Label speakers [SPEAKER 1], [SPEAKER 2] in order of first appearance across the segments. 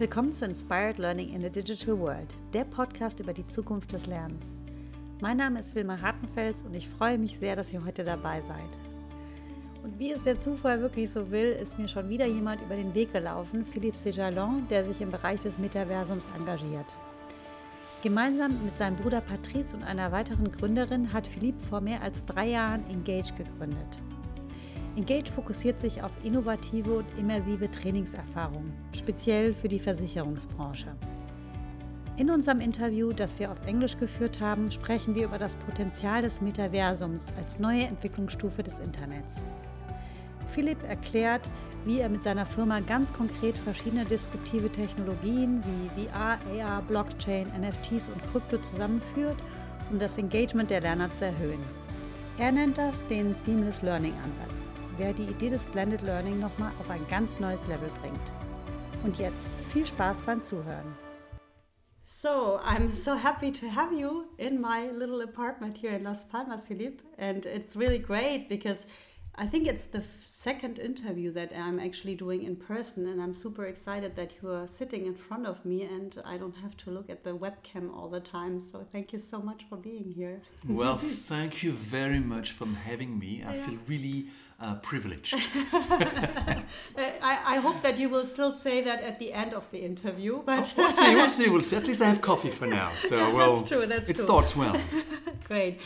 [SPEAKER 1] Willkommen zu Inspired Learning in the Digital World, der Podcast über die Zukunft des Lernens. Mein Name ist Wilma Hartenfels und ich freue mich sehr, dass ihr heute dabei seid. Und wie es der Zufall wirklich so will, ist mir schon wieder jemand über den Weg gelaufen, Philippe Sejalon, der sich im Bereich des Metaversums engagiert. Gemeinsam mit seinem Bruder Patrice und einer weiteren Gründerin hat Philippe vor mehr als drei Jahren Engage gegründet. Engage fokussiert sich auf innovative und immersive Trainingserfahrungen, speziell für die Versicherungsbranche. In unserem Interview, das wir auf Englisch geführt haben, sprechen wir über das Potenzial des Metaversums als neue Entwicklungsstufe des Internets. Philipp erklärt, wie er mit seiner Firma ganz konkret verschiedene disruptive Technologien wie VR, AR, Blockchain, NFTs und Krypto zusammenführt, um das Engagement der Lerner zu erhöhen. Er nennt das den Seamless Learning Ansatz der die Idee des Blended Learning nochmal auf ein ganz neues Level bringt. Und jetzt viel Spaß beim Zuhören. So, I'm so happy to have you in my little apartment here in Las Palmas, Philippe. And it's really great because I think it's the second interview that I'm actually doing in person, and I'm super excited that you are sitting in front of me and I don't have to look at the webcam all the time. So, thank you so much for being here.
[SPEAKER 2] well, thank you very much for having me. I yeah. feel really uh, privileged.
[SPEAKER 1] I, I, hope that you will still say that at the end of the interview. But
[SPEAKER 2] we'll see, we'll see, we'll see. At least I have coffee for now, so well,
[SPEAKER 1] that's true. That's
[SPEAKER 2] it
[SPEAKER 1] true.
[SPEAKER 2] starts well.
[SPEAKER 1] Great.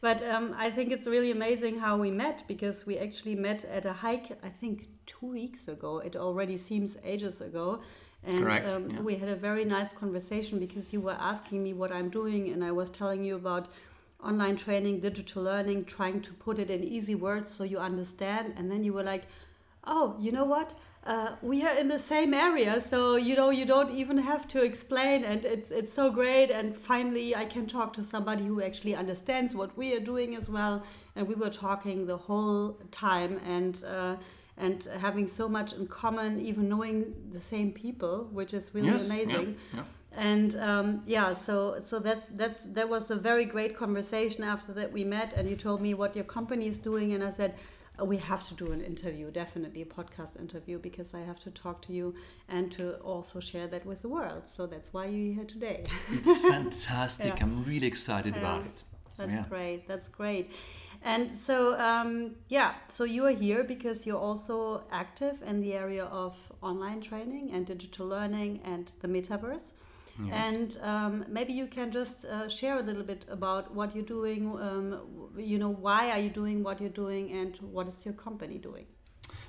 [SPEAKER 1] But um, I think it's really amazing how we met because we actually met at a hike, I think two weeks ago. It already seems ages ago. And um, yeah. we had a very nice conversation because you were asking me what I'm doing, and I was telling you about online training, digital learning, trying to put it in easy words so you understand. And then you were like, oh, you know what? Uh, we are in the same area, so you know you don't even have to explain, and it's it's so great. And finally, I can talk to somebody who actually understands what we are doing as well. And we were talking the whole time, and uh, and having so much in common, even knowing the same people, which is really
[SPEAKER 2] yes,
[SPEAKER 1] amazing.
[SPEAKER 2] Yeah, yeah
[SPEAKER 1] and um, yeah so so that's that's that was a very great conversation after that we met and you told me what your company is doing and i said we have to do an interview definitely a podcast interview because i have to talk to you and to also share that with the world. So that's why you're here today.
[SPEAKER 2] It's fantastic. Yeah. i'm really excited yeah. about it.
[SPEAKER 1] So, that's yeah. great. That's great. And so um, yeah so you are here because you're also active in the area of online training and digital learning and the metaverse Yes. And um, maybe you can just uh, share a little bit about what you're doing. Um, you know, why are you doing what you're doing, and what is your company doing?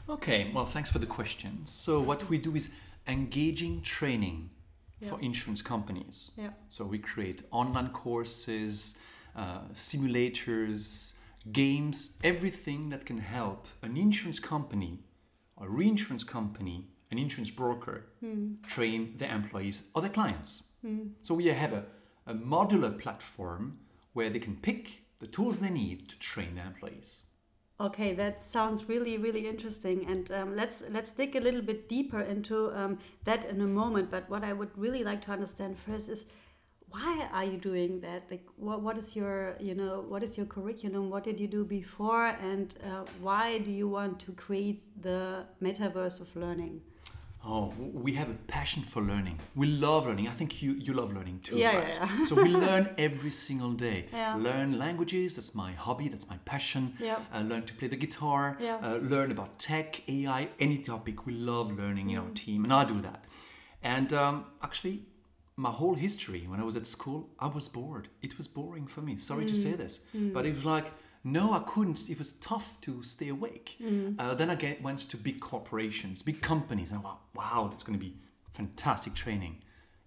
[SPEAKER 2] Okay. Well, thanks for the question. So what we do is engaging training yeah. for insurance companies.
[SPEAKER 1] Yeah.
[SPEAKER 2] So we create online courses, uh, simulators, games, everything that can help an insurance company, a reinsurance company, an insurance broker mm. train their employees or their clients. Mm. So we have a, a modular platform where they can pick the tools they need to train their employees.
[SPEAKER 1] Okay, that sounds really, really interesting, and um, let's let's dig a little bit deeper into um, that in a moment. But what I would really like to understand first is why are you doing that? Like, what what is your you know what is your curriculum? What did you do before, and uh, why do you want to create the metaverse of learning?
[SPEAKER 2] Oh, we have a passion for learning. We love learning. I think you, you love learning too,
[SPEAKER 1] yeah,
[SPEAKER 2] right?
[SPEAKER 1] Yeah, yeah.
[SPEAKER 2] so we learn every single day.
[SPEAKER 1] Yeah.
[SPEAKER 2] Learn languages, that's my hobby, that's my passion.
[SPEAKER 1] Yeah.
[SPEAKER 2] Uh, learn to play the guitar,
[SPEAKER 1] yeah.
[SPEAKER 2] uh, learn about tech, AI, any topic. We love learning mm. in our mm. team, and I do that. And um, actually, my whole history, when I was at school, I was bored. It was boring for me. Sorry mm. to say this, mm. but it was like, no, I couldn't. It was tough to stay awake.
[SPEAKER 1] Mm.
[SPEAKER 2] Uh, then I get, went to big corporations, big companies, and I thought, wow, that's going to be fantastic training.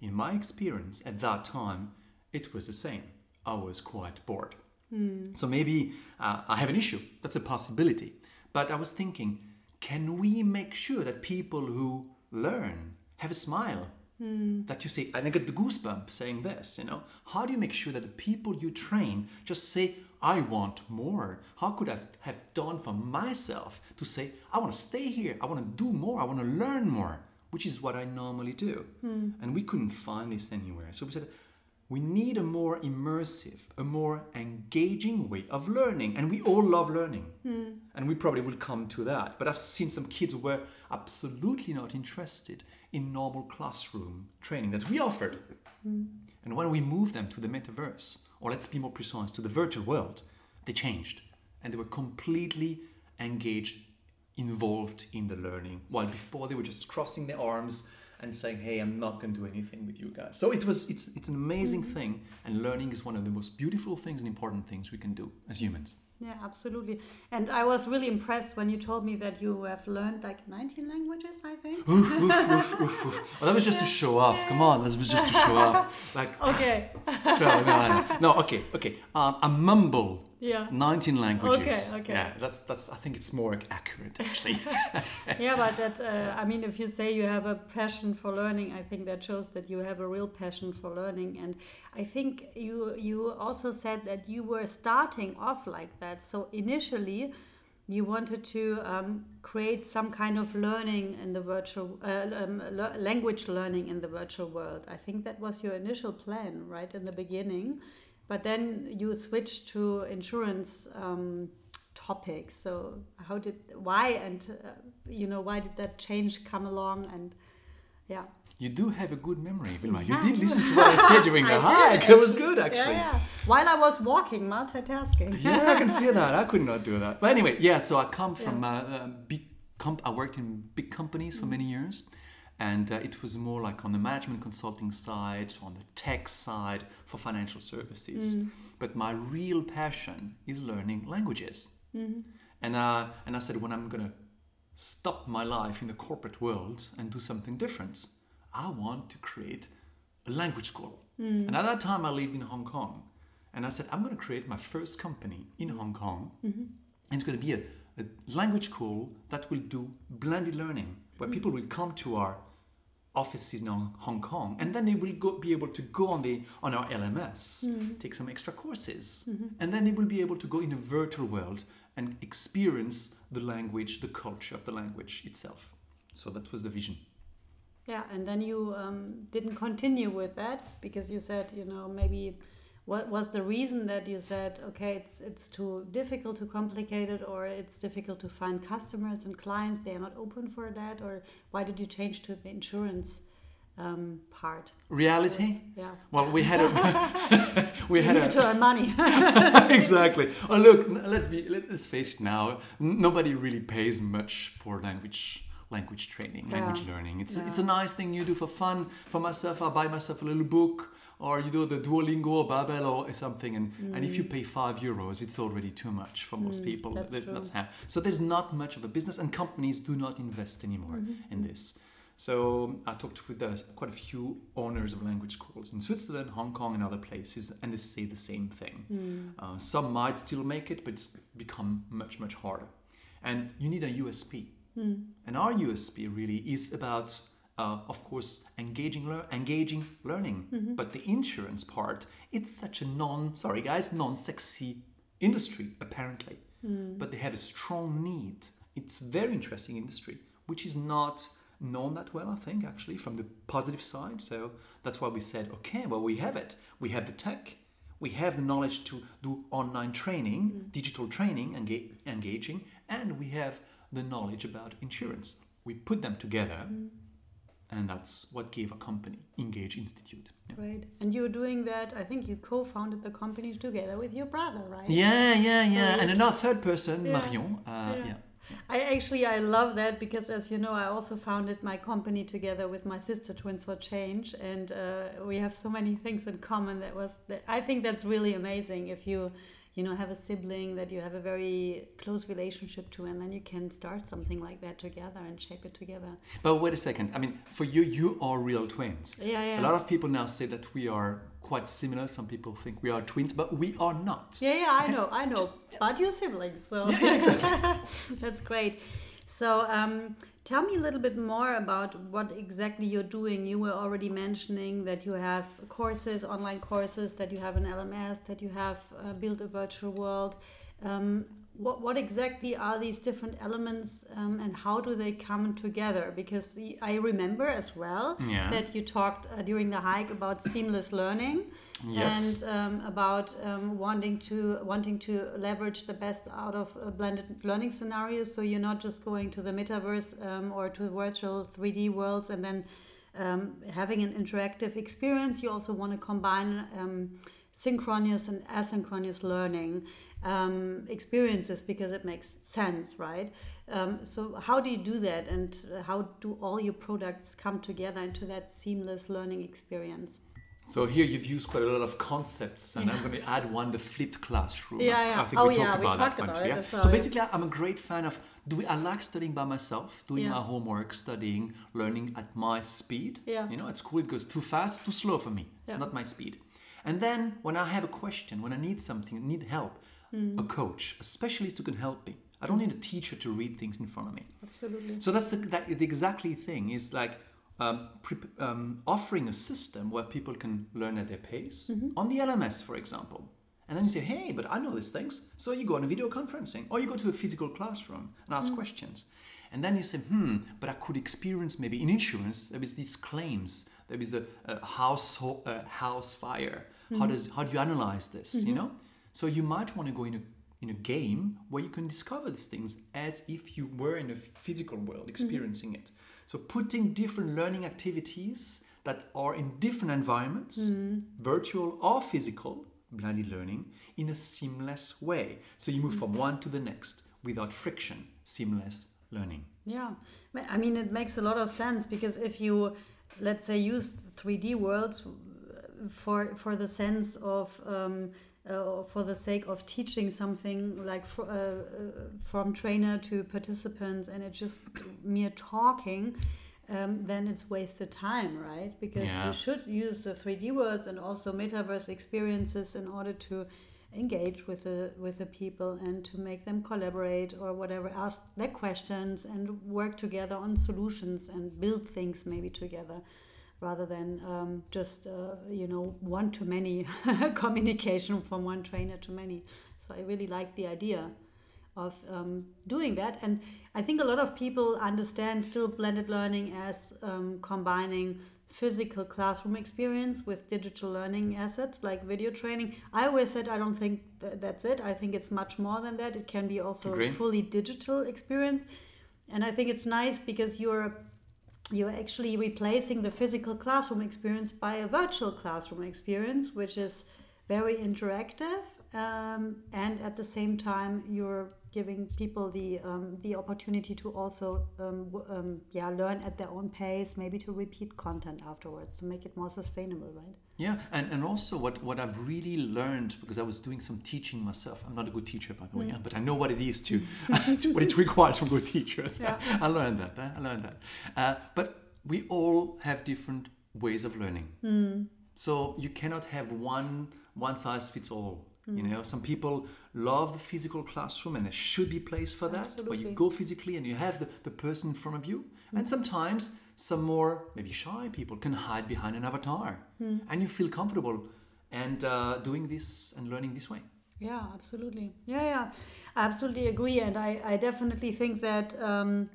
[SPEAKER 2] In my experience at that time, it was the same. I was quite bored.
[SPEAKER 1] Mm.
[SPEAKER 2] So maybe uh, I have an issue. That's a possibility. But I was thinking, can we make sure that people who learn have a smile?
[SPEAKER 1] Mm.
[SPEAKER 2] That you say, and I get the goosebump saying this, you know, how do you make sure that the people you train just say, I want more. How could I have done for myself to say, I want to stay here, I want to do more, I want to learn more, which is what I normally do.
[SPEAKER 1] Mm.
[SPEAKER 2] And we couldn't find this anywhere. So we said, we need a more immersive, a more engaging way of learning. And we all love learning. And we probably will come to that. But I've seen some kids who were absolutely not interested in normal classroom training that we offered. And when we moved them to the metaverse, or let's be more precise, to the virtual world, they changed. And they were completely engaged, involved in the learning. While before they were just crossing their arms and saying, "Hey, I'm not going to do anything with you guys." So it was it's it's an amazing mm-hmm. thing, and learning is one of the most beautiful things and important things we can do as humans.
[SPEAKER 1] Yeah, absolutely. And I was really impressed when you told me that you have learned like 19 languages, I think.
[SPEAKER 2] Oof, oof, oof, oof, oof. Well, that was just to show off. Come on, that was just to show off. Like,
[SPEAKER 1] Okay.
[SPEAKER 2] so, no, no, no, okay, okay. Um, a mumble.
[SPEAKER 1] Yeah.
[SPEAKER 2] 19 languages.
[SPEAKER 1] Okay, okay.
[SPEAKER 2] Yeah, that's that's. I think it's more accurate actually.
[SPEAKER 1] yeah, but that, uh, I mean, if you say you have a passion for learning, I think that shows that you have a real passion for learning. And I think you, you also said that you were starting off like that. So initially, you wanted to um, create some kind of learning in the virtual uh, um, le- language learning in the virtual world. I think that was your initial plan, right in the beginning. But then you switched to insurance um, topics. So how did why and uh, you know why did that change come along and yeah.
[SPEAKER 2] You do have a good memory, Wilma. You did listen to what I said during the hike. It was good actually.
[SPEAKER 1] Yeah, yeah. While I was walking, multitasking.
[SPEAKER 2] yeah, I can see that. I could not do that. But anyway, yeah. So I come from uh, uh, big. Comp- I worked in big companies for many years, and uh, it was more like on the management consulting side, on the tech side for financial services. Mm. But my real passion is learning languages. Mm-hmm. And uh, and I said when I'm gonna stop my life in the corporate world and do something different, I want to create a language school. Mm. And at that time, I lived in Hong Kong. And I said, I'm going to create my first company in mm-hmm. Hong Kong. Mm-hmm. And it's going to be a, a language school that will do blended learning, where mm. people will come to our offices in Hong- Kong, and then they will go, be able to go on the on our LMS, take some extra courses, and then they will be able to go in a virtual world and experience the language, the culture of the language itself. So that was the vision.
[SPEAKER 1] Yeah, and then you um, didn't continue with that because you said, you know, maybe what was the reason that you said, okay, it's it's too difficult, too complicated, or it's difficult to find customers and clients? They are not open for that, or why did you change to the insurance um, part?
[SPEAKER 2] Reality.
[SPEAKER 1] Yeah,
[SPEAKER 2] Well, we had a we
[SPEAKER 1] you
[SPEAKER 2] had
[SPEAKER 1] need
[SPEAKER 2] a
[SPEAKER 1] to earn money.
[SPEAKER 2] exactly. Oh, look, let's be let's face it now. Nobody really pays much for language language training, language
[SPEAKER 1] Yeah.
[SPEAKER 2] learning. It's
[SPEAKER 1] Yeah.
[SPEAKER 2] it's a nice thing you do for fun. For myself, I buy myself a little book. Or you do the Duolingo or Babbel or something, and, and if you pay five euros, it's already too much for most
[SPEAKER 1] Mm,
[SPEAKER 2] people.
[SPEAKER 1] that's
[SPEAKER 2] That- that's how- so there's not much of a business, and companies do not invest anymore
[SPEAKER 1] Mm-hmm.
[SPEAKER 2] in this. So I talked with uh, quite a few owners of language schools in Switzerland, Hong Kong, and other places, and they say the same thing.
[SPEAKER 1] Mm.
[SPEAKER 2] Uh, some might still make it, but it's become much, much harder. And you need a USP.
[SPEAKER 1] Mm.
[SPEAKER 2] And our USP really is about, uh, of course, engaging, lear- engaging learning.
[SPEAKER 1] Mm-hmm.
[SPEAKER 2] But the insurance part, it's such a non, sorry guys, non-sexy industry apparently.
[SPEAKER 1] Mm.
[SPEAKER 2] But they have a strong need. It's very interesting industry, which is not known that well, I think, actually, from the positive side. So that's why we said, okay, well, we have it. We have the tech, we have the knowledge to do online training, digital training, enga- engaging, and we have the knowledge about insurance. We put them together, and that's what gave a company, Ingage Institute. Yeah.
[SPEAKER 1] Right, and you're doing that. I think you co-founded the company together with your brother, right?
[SPEAKER 2] Yeah, yeah, yeah.
[SPEAKER 1] So-
[SPEAKER 2] and another third person,
[SPEAKER 1] Yeah.
[SPEAKER 2] Marion. Uh,
[SPEAKER 1] Yeah.
[SPEAKER 2] yeah.
[SPEAKER 1] I actually I love that because as you know I also founded my company together with my sister Twins for Change and uh, we have so many things in common that was that I think that's really amazing if you you know have a sibling that you have a very close relationship to and then you can start something like that together and shape it together.
[SPEAKER 2] But wait a second. I mean, for you, you are real twins.
[SPEAKER 1] Yeah, yeah.
[SPEAKER 2] A lot of people now say that we are quite similar. Some people think we are twins, but we are not.
[SPEAKER 1] Yeah, yeah, I know, I know. But your siblings, so
[SPEAKER 2] Yeah, yeah, exactly.
[SPEAKER 1] that's great. So, um, tell me a little bit more about what exactly you're doing. You were already mentioning that you have courses, online courses, that you have an LMS, that you have uh, built a virtual world. Um, what, what exactly are these different elements um, and how do they come together? Because I remember as well
[SPEAKER 2] Yeah.
[SPEAKER 1] that you talked uh, during the hike about seamless learning
[SPEAKER 2] Yes.
[SPEAKER 1] and um, about um, wanting to wanting to leverage the best out of uh, blended learning scenarios. So you're not just going to the metaverse um, or to virtual 3D worlds and then um, having an interactive experience. You also want to combine um, synchronous and asynchronous learning um, experiences because it makes sense, right? Um, so how do you do that, and how do all your products come together into that seamless learning experience?
[SPEAKER 2] So here you've used quite a lot of concepts, and I'm going to add one: the flipped classroom.
[SPEAKER 1] Yeah,
[SPEAKER 2] I,
[SPEAKER 1] yeah.
[SPEAKER 2] I think
[SPEAKER 1] Oh,
[SPEAKER 2] we talked
[SPEAKER 1] yeah, we
[SPEAKER 2] about
[SPEAKER 1] talked
[SPEAKER 2] that one
[SPEAKER 1] about it
[SPEAKER 2] Yeah.
[SPEAKER 1] well,
[SPEAKER 2] so
[SPEAKER 1] yeah.
[SPEAKER 2] basically, I'm a great fan of. Do I like studying by myself, doing
[SPEAKER 1] Yeah.
[SPEAKER 2] my homework, studying, learning at my speed?
[SPEAKER 1] Yeah.
[SPEAKER 2] You know, at school it goes too fast, too slow for me.
[SPEAKER 1] Yeah.
[SPEAKER 2] Not my speed. And then when I have a question, when I need something, need help,
[SPEAKER 1] Hmm.
[SPEAKER 2] a coach, a specialist who can help me. I don't need a teacher to read things in front of me.
[SPEAKER 1] Absolutely.
[SPEAKER 2] So that's the, that, the exactly thing is like um, pre- um, offering a system where people can learn at their pace on the LMS, for example. And then you say, hey, but I know these things. So you go on a video conferencing or you go to a physical classroom and ask questions. And then you say, hmm, but I could experience maybe in insurance, there is these claims, there is a, a house, a house fire. How, mm-hmm. does, how do you analyze this, you mm-hmm. know? So you might want to go in a in a game where you can discover these things as if you were in a physical world mm-hmm. experiencing it. So putting different learning activities that are in different environments, virtual or physical, blended learning, in a seamless way. So you move from one to the next without friction, seamless learning.
[SPEAKER 1] Yeah, I mean, it makes a lot of sense because if you, let's say, use 3D worlds for for the sense of um, uh, for the sake of teaching something like fr- uh, uh, from trainer to participants, and it's just mere talking. Um, then it's wasted time, right? Because
[SPEAKER 2] Yeah.
[SPEAKER 1] you should use the 3D words and also metaverse experiences in order to engage with the with the people and to make them collaborate or whatever ask their questions and work together on solutions and build things maybe together rather than um, just uh, you know one to many communication from one trainer to many so i really like the idea of um, doing that and i think a lot of people understand still blended learning as um, combining physical classroom experience with digital learning assets like video training. I always said I don't think th- that's it. I think it's much more than that. It can be also
[SPEAKER 2] Agree.
[SPEAKER 1] a fully digital experience. And I think it's nice because you're you're actually replacing the physical classroom experience by a virtual classroom experience, which is very interactive, um, and at the same time you're giving people the um, the opportunity to also um, w- um, yeah learn at their own pace, maybe to repeat content afterwards to make it more sustainable, right?
[SPEAKER 2] Yeah, and, and also what, what I've really learned because I was doing some teaching myself. I'm not a good teacher, by the way, yeah, but I know what it is to, what it requires from good teachers.
[SPEAKER 1] Yeah.
[SPEAKER 2] I learned that. I learned that. Uh, but we all have different ways of learning. So you cannot have one one size fits all. You know, some people love the physical classroom, and there should be place for that, where you go physically and you have the, the person in front of you. And sometimes some more maybe shy people can hide behind an avatar, and you feel comfortable and uh, doing this and learning this way.
[SPEAKER 1] Yeah, absolutely. Yeah, yeah, I absolutely agree, and I, I definitely think that um,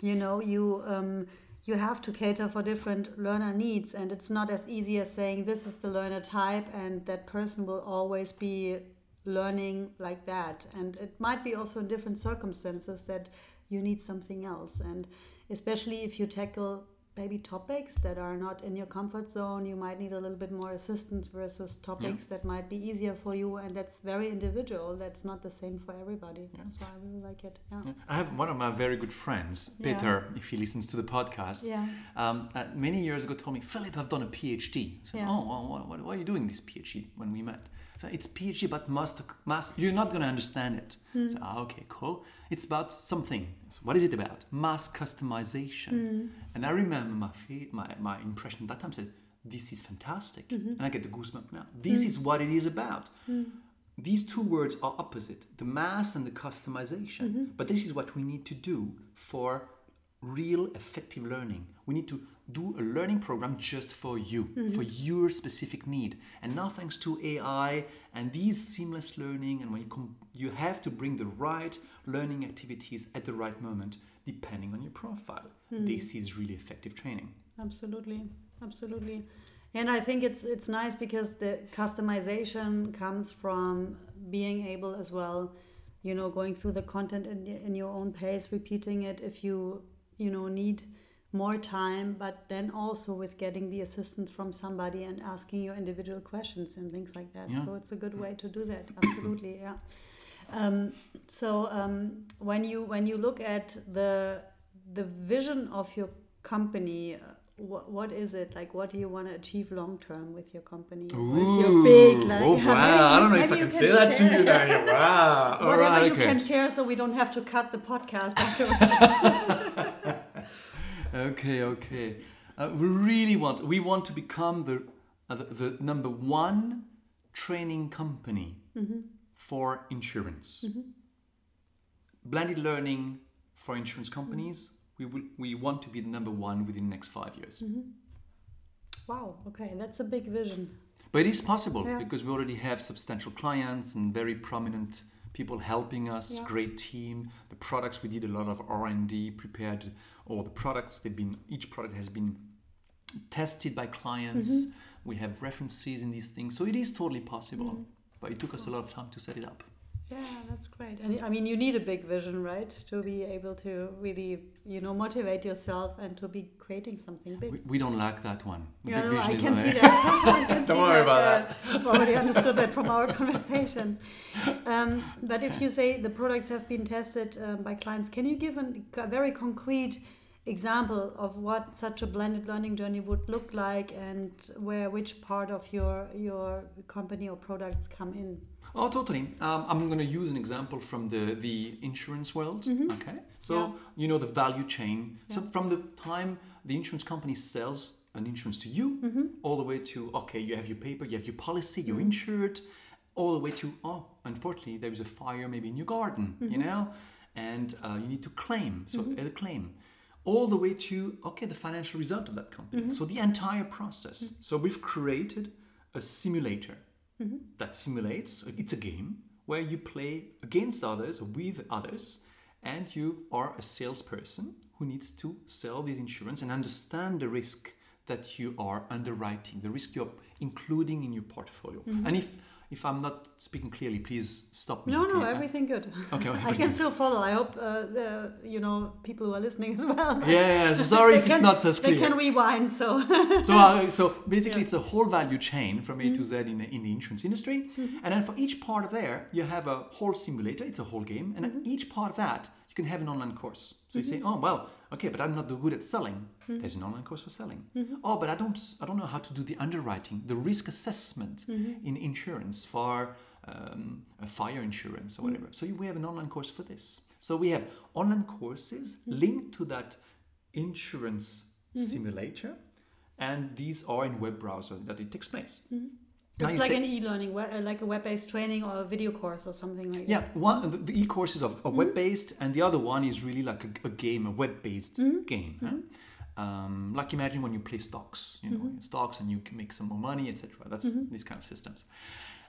[SPEAKER 1] you know you um, you have to cater for different learner needs, and it's not as easy as saying this is the learner type, and that person will always be learning like that, and it might be also in different circumstances that you need something else, and especially if you tackle maybe topics that are not in your comfort zone you might need a little bit more assistance versus topics that might be easier for you and that's very individual that's not the same for everybody That's why i really like it yeah
[SPEAKER 2] Yeah. I have one of my very good friends,
[SPEAKER 1] Yeah.
[SPEAKER 2] Peter, if he listens to the podcast.
[SPEAKER 1] Yeah.
[SPEAKER 2] Um, uh, many years ago, told me, Philip, I've done a PhD. I said,
[SPEAKER 1] Yeah.
[SPEAKER 2] Oh, well, what, what, why are you doing this PhD? When we met, so it's PhD, but must, must you're not going to understand it.
[SPEAKER 1] Hmm.
[SPEAKER 2] So, ah, okay, cool. It's about something. So what is it about? Mass customization.
[SPEAKER 1] Hmm.
[SPEAKER 2] And I remember my my my impression at that time said, this is fantastic,
[SPEAKER 1] Mm-hmm.
[SPEAKER 2] and I get the goosebump now. This
[SPEAKER 1] Hmm.
[SPEAKER 2] is what it is about. These two words are opposite the mass and the customization.
[SPEAKER 1] Mm-hmm.
[SPEAKER 2] But this is what we need to do for real effective learning. We need to do a learning program just for you, mm-hmm. for your specific need. And now, thanks to AI and these seamless learning, and when you com- you have to bring the right learning activities at the right moment, depending on your profile. Mm-hmm. This is really effective training.
[SPEAKER 1] Absolutely, absolutely. And I think it's it's nice because the customization comes from being able as well, you know, going through the content in, in your own pace, repeating it if you you know need more time, but then also with getting the assistance from somebody and asking your individual questions and things like that.
[SPEAKER 2] Yeah.
[SPEAKER 1] So it's a good way to do that. Absolutely, yeah. Um, so um, when you when you look at the the vision of your company, uh, what, what is it like? What do you want to achieve long term with your company? Is your big like?
[SPEAKER 2] oh
[SPEAKER 1] maybe
[SPEAKER 2] wow! I don't know if I
[SPEAKER 1] maybe you
[SPEAKER 2] can say that to you now. Wow!
[SPEAKER 1] Whatever
[SPEAKER 2] right,
[SPEAKER 1] you
[SPEAKER 2] okay.
[SPEAKER 1] can share, so we don't have to cut the podcast afterwards.
[SPEAKER 2] Okay, okay. Uh, we really want we want to become the uh, the, the number one training company for insurance. Blended learning for insurance companies. We will we want to be the number one within the next five years.
[SPEAKER 1] wow. Okay, that's a big vision.
[SPEAKER 2] But it is possible
[SPEAKER 1] Yeah.
[SPEAKER 2] because we already have substantial clients and very prominent people helping us.
[SPEAKER 1] Yeah.
[SPEAKER 2] Great team. The products we did a lot of R and D, prepared all the products. They've been each product has been tested by clients.
[SPEAKER 1] Mm-hmm.
[SPEAKER 2] We have references in these things, so it is totally possible.
[SPEAKER 1] Mm-hmm.
[SPEAKER 2] But it took us a lot of time to set it up.
[SPEAKER 1] Yeah, that's great. And I mean, you need a big vision, right, to be able to really, you know, motivate yourself and to be creating something big.
[SPEAKER 2] We, we don't lack that one. The
[SPEAKER 1] Yeah,
[SPEAKER 2] big
[SPEAKER 1] no,
[SPEAKER 2] vision
[SPEAKER 1] I
[SPEAKER 2] is
[SPEAKER 1] can
[SPEAKER 2] on
[SPEAKER 1] see
[SPEAKER 2] it.
[SPEAKER 1] that. Can
[SPEAKER 2] Don't
[SPEAKER 1] see
[SPEAKER 2] worry about
[SPEAKER 1] uh, I've already understood that from our conversation. Um, but if you say the products have been tested um, by clients, can you give an, a very concrete example of what such a blended learning journey would look like and where which part of your your company or products come in?
[SPEAKER 2] Oh, totally. Um, I'm going to use an example from the, the insurance world. Okay. So,
[SPEAKER 1] Mm-hmm. Yeah.
[SPEAKER 2] you know, the value chain. So, from the time the insurance company sells an insurance to you,
[SPEAKER 1] Mm-hmm.
[SPEAKER 2] all the way to, okay, you have your paper, you have your policy, you're insured, all the way to, oh, unfortunately, there is a fire maybe in your garden, you
[SPEAKER 1] Mm-hmm.
[SPEAKER 2] know, and uh, you need to claim. So, a claim. All the way to, okay, the financial result of that company.
[SPEAKER 1] Mm-hmm.
[SPEAKER 2] So, the entire process. So, we've created a simulator Mm-hmm. that simulates uh, it's a game where you play against others with others and you are a salesperson who needs to sell this insurance and understand the risk that you are underwriting the risk you're including in your portfolio. Mm-hmm. And if if i'm not speaking clearly please stop me
[SPEAKER 1] No, no, everything good.
[SPEAKER 2] Okay,
[SPEAKER 1] I
[SPEAKER 2] everything.
[SPEAKER 1] can still follow. I hope uh, the you know people who are listening as well.
[SPEAKER 2] yeah, yeah so sorry if
[SPEAKER 1] can-
[SPEAKER 2] it's not as clear.
[SPEAKER 1] They can rewind. So
[SPEAKER 2] so, uh, so basically,
[SPEAKER 1] Yeah.
[SPEAKER 2] it's a whole value chain from A to Z in the, in the insurance industry. And then for each part of there, you have a whole simulator. It's a whole game. And at each part of that, you can have an online course. So you say, mm-hmm. oh well, okay, but I'm not good at selling. Mm-hmm. There's an online course for selling. Mm-hmm. Oh, but I don't, I don't know how to do the underwriting, the risk assessment in insurance for um, a fire insurance or whatever. So we have an online course for this. So we have online courses linked to that insurance simulator, and these are in web browser that it takes place.
[SPEAKER 1] It's like an e-learning, uh, like a web-based training or a video course or something like
[SPEAKER 2] yeah,
[SPEAKER 1] that.
[SPEAKER 2] Yeah, one the, the e-courses are, are
[SPEAKER 1] Mm-hmm.
[SPEAKER 2] web-based, and the other one is really like a, a game, a web-based
[SPEAKER 1] Mm-hmm.
[SPEAKER 2] game. huh? Um, like imagine when you play stocks, you know,
[SPEAKER 1] Mm-hmm.
[SPEAKER 2] stocks, and you can make some more money, etc. That's these kind of systems.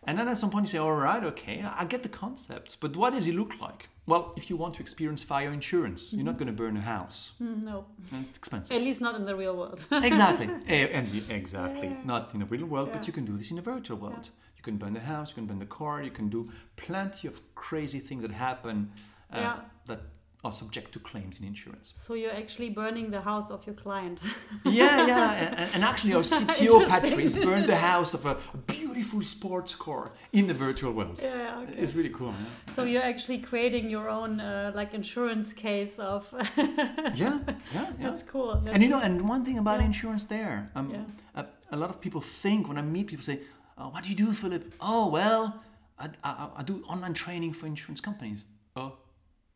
[SPEAKER 2] And then at some point you say, all right, okay, I get the concepts, but what does it look like? Well, if you want to experience fire insurance, you're not going to burn a house.
[SPEAKER 1] Mm, no,
[SPEAKER 2] And it's expensive.
[SPEAKER 1] at least not in the real world.
[SPEAKER 2] exactly. Eh, and exactly.
[SPEAKER 1] Yeah, yeah.
[SPEAKER 2] Not in the real world,
[SPEAKER 1] Yeah.
[SPEAKER 2] but you can do this in a virtual world. You can burn the house, you can burn the car, you can do plenty of crazy things that happen uh,
[SPEAKER 1] Yeah.
[SPEAKER 2] that are subject to claims in insurance.
[SPEAKER 1] so you're actually burning the house of your client.
[SPEAKER 2] yeah, yeah. And, and actually, our CTO. Patrice burned the house of a beautiful sports car in the virtual world.
[SPEAKER 1] yeah, okay.
[SPEAKER 2] It's really cool. Yeah,
[SPEAKER 1] So you're actually creating your own uh, like insurance case of.
[SPEAKER 2] yeah, yeah. yeah.
[SPEAKER 1] That's cool. That's
[SPEAKER 2] And you know, and one thing about
[SPEAKER 1] Yeah.
[SPEAKER 2] insurance there, um,
[SPEAKER 1] Yeah.
[SPEAKER 2] a, a lot of people think when I meet people say, oh, "What do you do, Philip?" Oh, well, I, I, I do online training for insurance companies.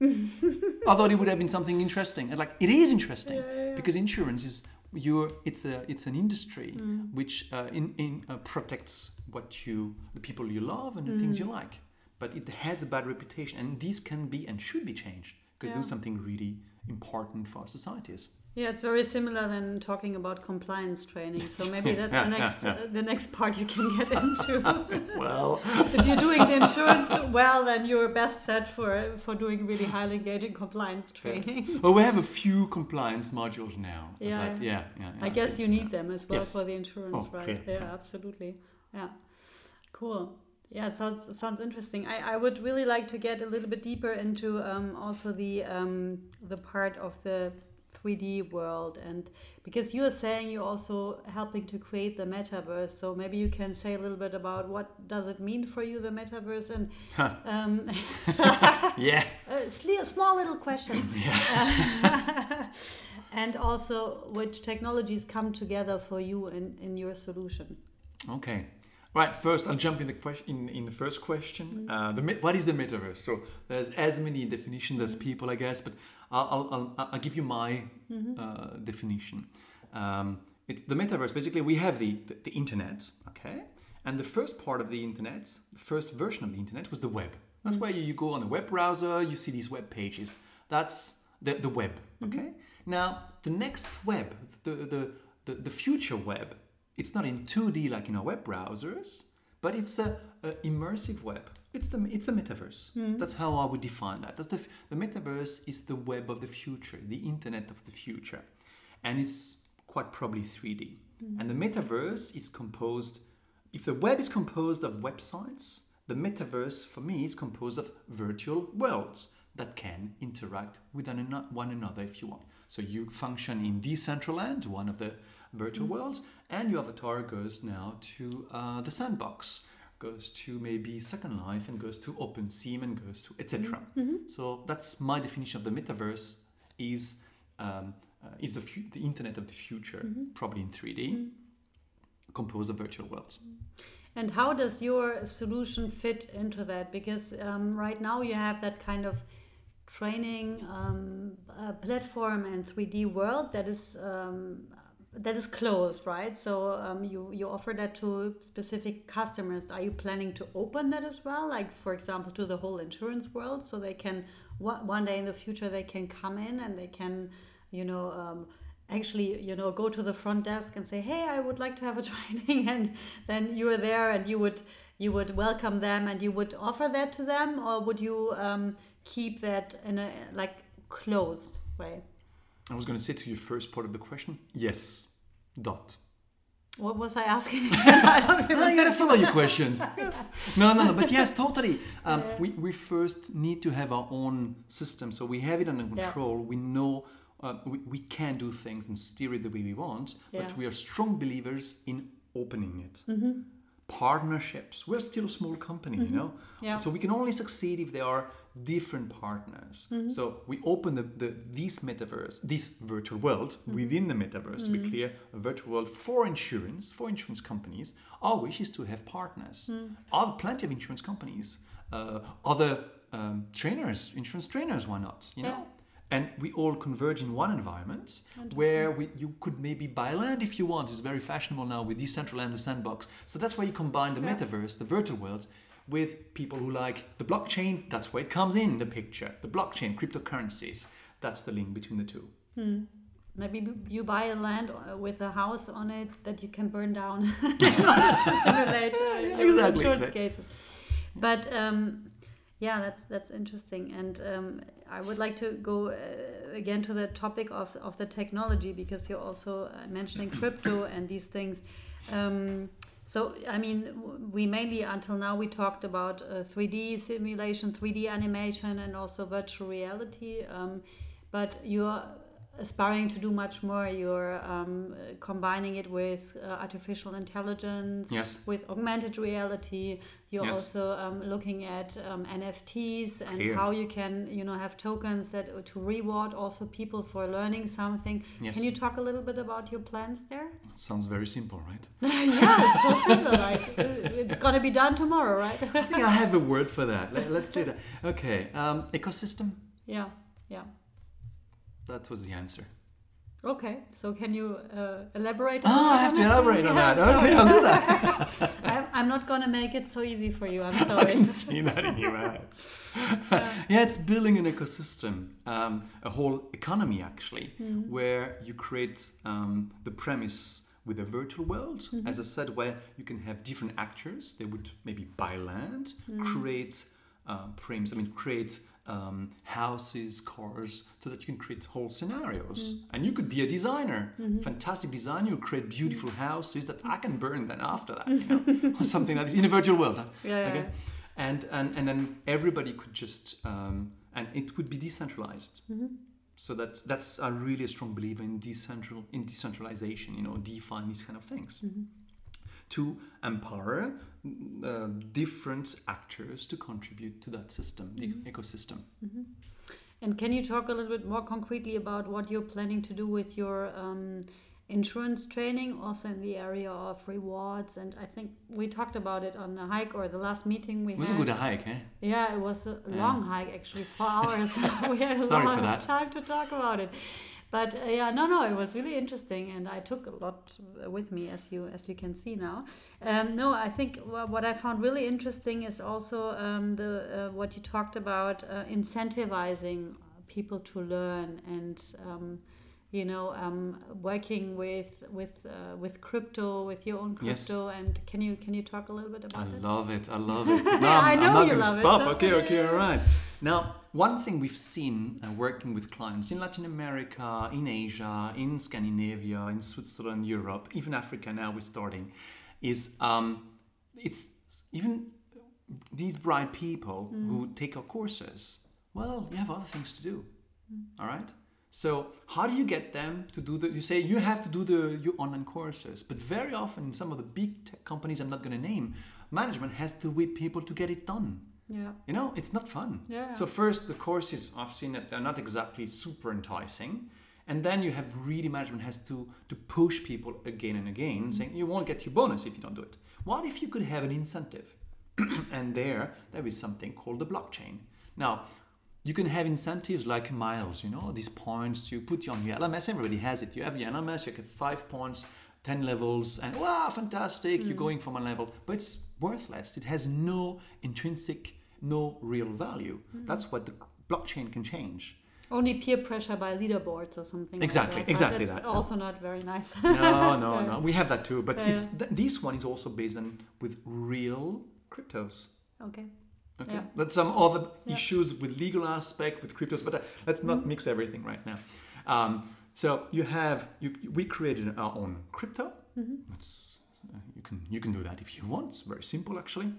[SPEAKER 2] I thought it would have been something interesting. And like, it is interesting
[SPEAKER 1] Yeah, yeah,
[SPEAKER 2] because insurance is your it's a it's an industry
[SPEAKER 1] Mm.
[SPEAKER 2] which uh, in in uh, protects what you the people you love and the things you
[SPEAKER 1] Mm.
[SPEAKER 2] like. But it has a bad reputation, and these can be and should be changed because
[SPEAKER 1] Yeah.
[SPEAKER 2] do something really important for our societies.
[SPEAKER 1] Yeah, it's very similar than talking about compliance training. So maybe that's
[SPEAKER 2] Yeah,
[SPEAKER 1] the next
[SPEAKER 2] yeah.
[SPEAKER 1] Uh, the next part you can get into.
[SPEAKER 2] Well,
[SPEAKER 1] if you're doing the insurance well, then you're best set for for doing really highly engaging compliance training.
[SPEAKER 2] well, we have a few compliance modules now.
[SPEAKER 1] Yeah.
[SPEAKER 2] But yeah, yeah, yeah,
[SPEAKER 1] I guess you need them as well
[SPEAKER 2] Yes.
[SPEAKER 1] for the insurance,
[SPEAKER 2] Oh,
[SPEAKER 1] right? Yeah, absolutely. Yeah, cool. Yeah, sounds sounds interesting. I, I would really like to get a little bit deeper into um, also the um, the part of the 3D world and because you are saying you're also helping to create the metaverse. So maybe you can say a little bit about what does it mean for you the metaverse and um,
[SPEAKER 2] Yeah.
[SPEAKER 1] a small little question. and also which technologies come together for you in, in your solution.
[SPEAKER 2] Okay. Right. First, I'll jump in the question in, in the first question. Uh, the what is the metaverse? So there's as many definitions as people, I guess, but I'll I'll, I'll, I'll give you my uh, definition. Um, it's the metaverse. Basically, we have the, the the internet. Okay. And the first part of the internet, the first version of the internet, was the web. That's where you go on a web browser, you see these web pages. That's the, the web. Okay. Now the next web, the, the the the future web, it's not in 2D like in our web browsers, but it's a, a immersive web. It's the it's a metaverse. Hmm. That's how I would define that. That's the the metaverse is the web of the future, the internet of the future, and it's quite probably 3D. Hmm. And the metaverse is composed. If the web is composed of websites, the metaverse for me is composed of virtual worlds that can interact with one one another if you want. So you function in Decentraland, one of the virtual hmm. worlds, and your avatar goes now to uh, the sandbox, goes to maybe Second Life, and goes to OpenSea, and goes to etc. So that's my definition of the metaverse: is um, uh, is the fu- the internet of the future, probably in 3D, composed of virtual worlds.
[SPEAKER 1] And how does your solution fit into that? Because um, right now you have that kind of training um, uh, platform and 3D world that is um, that is closed, right? So um, you you offer that to specific customers. Are you planning to open that as well, like for example to the whole insurance world, so they can one day in the future they can come in and they can, you know. Um, actually you know go to the front desk and say hey i would like to have a training and then you are there and you would you would welcome them and you would offer that to them or would you um, keep that in a like closed way
[SPEAKER 2] I was going to say to your first part of the question, yes, dot.
[SPEAKER 1] what was i asking i don't remember
[SPEAKER 2] I gotta follow your questions. No, no, no. But yes, totally. Um, we, we first need to have our own system, so we have it under
[SPEAKER 1] Yeah.
[SPEAKER 2] control. We know uh, we, we can do things and steer it the way we want,
[SPEAKER 1] Yeah. Mm-hmm.
[SPEAKER 2] but we are strong believers in opening it. Partnerships. We're still a small company, you know.
[SPEAKER 1] Yeah.
[SPEAKER 2] So we can only succeed if there are different partners. So we open the, the this metaverse, this virtual world within the metaverse. To be clear, a virtual world for insurance, for insurance companies. Our wish is to have partners. Are plenty of insurance companies, uh, other um, trainers, insurance trainers. Why not? You know.
[SPEAKER 1] Yeah.
[SPEAKER 2] And we all converge in one environment where we, you could maybe buy land if you want. It's very fashionable now with Decentraland, the sandbox. So that's why you combine the
[SPEAKER 1] Yeah.
[SPEAKER 2] metaverse, the virtual worlds, with people who like the blockchain. That's where it comes in the picture. The blockchain, cryptocurrencies. That's the link between the two.
[SPEAKER 1] maybe you buy a land uh, with a house on it that you can burn down in order to simulate uh,
[SPEAKER 2] exactly.
[SPEAKER 1] insurance cases but um, yeah that's that's interesting and um, i would like to go uh, again to the topic of, of the technology because you're also uh, mentioning crypto and these things um, so i mean we mainly until now we talked about uh, 3d simulation 3d animation and also virtual reality um, but you're aspiring to do much more you're um, combining it with uh, artificial intelligence
[SPEAKER 2] Yes.
[SPEAKER 1] with augmented reality you're
[SPEAKER 2] Yes.
[SPEAKER 1] also um, looking at um, nfts and
[SPEAKER 2] Clear.
[SPEAKER 1] how you can you know have tokens that to reward also people for learning something
[SPEAKER 2] Yes.
[SPEAKER 1] can you talk a little bit about your plans there
[SPEAKER 2] Sounds very simple, right?
[SPEAKER 1] yeah it's so simple like uh, it's gonna be done tomorrow right
[SPEAKER 2] I think I have a word for that. Let, us do that. Okay. Um, ecosystem.
[SPEAKER 1] yeah yeah
[SPEAKER 2] That was the answer.
[SPEAKER 1] Okay, so can you uh, elaborate? on
[SPEAKER 2] Oh,
[SPEAKER 1] that
[SPEAKER 2] I have to elaborate on
[SPEAKER 1] Yeah,
[SPEAKER 2] that. Okay. I'll do that.
[SPEAKER 1] I'm, I'm not gonna make it so easy for you. I'm sorry.
[SPEAKER 2] I can see that in your eyes. yeah, it's building an ecosystem, um, a whole economy actually,
[SPEAKER 1] Mm-hmm.
[SPEAKER 2] where you create um, the premise with a virtual world,
[SPEAKER 1] Mm-hmm.
[SPEAKER 2] as I said, where you can have different actors. They would maybe buy land,
[SPEAKER 1] Mm.
[SPEAKER 2] create um, frames. I mean, create um, houses, cars, so that you can create whole scenarios.
[SPEAKER 1] Mm.
[SPEAKER 2] And you could be a designer,
[SPEAKER 1] Mm-hmm.
[SPEAKER 2] fantastic designer. You create beautiful houses that I can burn then after that, you know, or something like this in a virtual world. huh?
[SPEAKER 1] Yeah, yeah,
[SPEAKER 2] Okay?
[SPEAKER 1] yeah.
[SPEAKER 2] and and and then everybody could just um, and it would be decentralized
[SPEAKER 1] Mm-hmm.
[SPEAKER 2] so that's that's a really a strong believer in decentral in decentralization you know define these kind of things
[SPEAKER 1] Mm-hmm.
[SPEAKER 2] To empower uh, different actors to contribute to that system the
[SPEAKER 1] Mm-hmm.
[SPEAKER 2] ecosystem
[SPEAKER 1] And can you talk a little bit more concretely about what you're planning to do with your um, insurance training, also in the area of rewards? And I think we talked about it on the hike or the last meeting we
[SPEAKER 2] it was
[SPEAKER 1] had.
[SPEAKER 2] a good hike eh
[SPEAKER 1] Yeah, it was a long hike actually, four hours. we had a
[SPEAKER 2] Sorry
[SPEAKER 1] lot of
[SPEAKER 2] that.
[SPEAKER 1] time to talk about it. But uh, yeah, no, no, it was really interesting, and I took a lot with me, as you as you can see now. Um, no, I think what I found really interesting is also um, the uh, what you talked about uh, incentivizing people to learn and. Um, you know, um, working with with uh, with crypto, with your own
[SPEAKER 2] Yes.
[SPEAKER 1] crypto, and can you can you talk a little bit
[SPEAKER 2] I
[SPEAKER 1] about it?
[SPEAKER 2] love it. I love it. No,
[SPEAKER 1] I
[SPEAKER 2] I'm,
[SPEAKER 1] know
[SPEAKER 2] I'm not
[SPEAKER 1] you
[SPEAKER 2] going to
[SPEAKER 1] love it,
[SPEAKER 2] stop.
[SPEAKER 1] so-
[SPEAKER 2] Okay, okay, all right. Now, one thing we've seen uh, working with clients in Latin America, in Asia, in Scandinavia, in Switzerland, Europe, even Africa now we're starting, is um, it's even these bright people who take our courses. Well, you have other things to do. All right. So how do you get them to do the? You say you have to do the your online courses, but very often in some of the big tech companies, I'm not going to name, management has to whip people to get it done.
[SPEAKER 1] Yeah.
[SPEAKER 2] You know, it's not fun.
[SPEAKER 1] Yeah.
[SPEAKER 2] So first, the courses I've seen that they're not exactly super enticing, and then you have really management has to to push people again and again, mm-hmm. saying you won't get your bonus if you don't do it. What if you could have an incentive? and there, there is something called the blockchain. Now, you can have incentives like miles, you know, these points you put on your LMS. Everybody has it. You have your LMS, you get five points, 10 levels, and wow, fantastic, you're mm. going from one level. But it's worthless. It has no intrinsic, no real value. Mm. That's what the blockchain can change.
[SPEAKER 1] Only peer pressure by leaderboards or something.
[SPEAKER 2] Exactly,
[SPEAKER 1] like that,
[SPEAKER 2] exactly
[SPEAKER 1] that's
[SPEAKER 2] that.
[SPEAKER 1] Also not very nice.
[SPEAKER 2] No, no, no. We have that too. But
[SPEAKER 1] Yeah,
[SPEAKER 2] it's th- this one is also based on with real cryptos.
[SPEAKER 1] Okay.
[SPEAKER 2] Okay.
[SPEAKER 1] Yeah.
[SPEAKER 2] That's some other
[SPEAKER 1] Yeah.
[SPEAKER 2] issues with legal aspect with cryptos, but uh, let's not
[SPEAKER 1] Mm-hmm.
[SPEAKER 2] mix everything right now. Um, so you have you, we created our own crypto.
[SPEAKER 1] Mm-hmm.
[SPEAKER 2] Uh, you can you can do that if you want. It's very simple actually.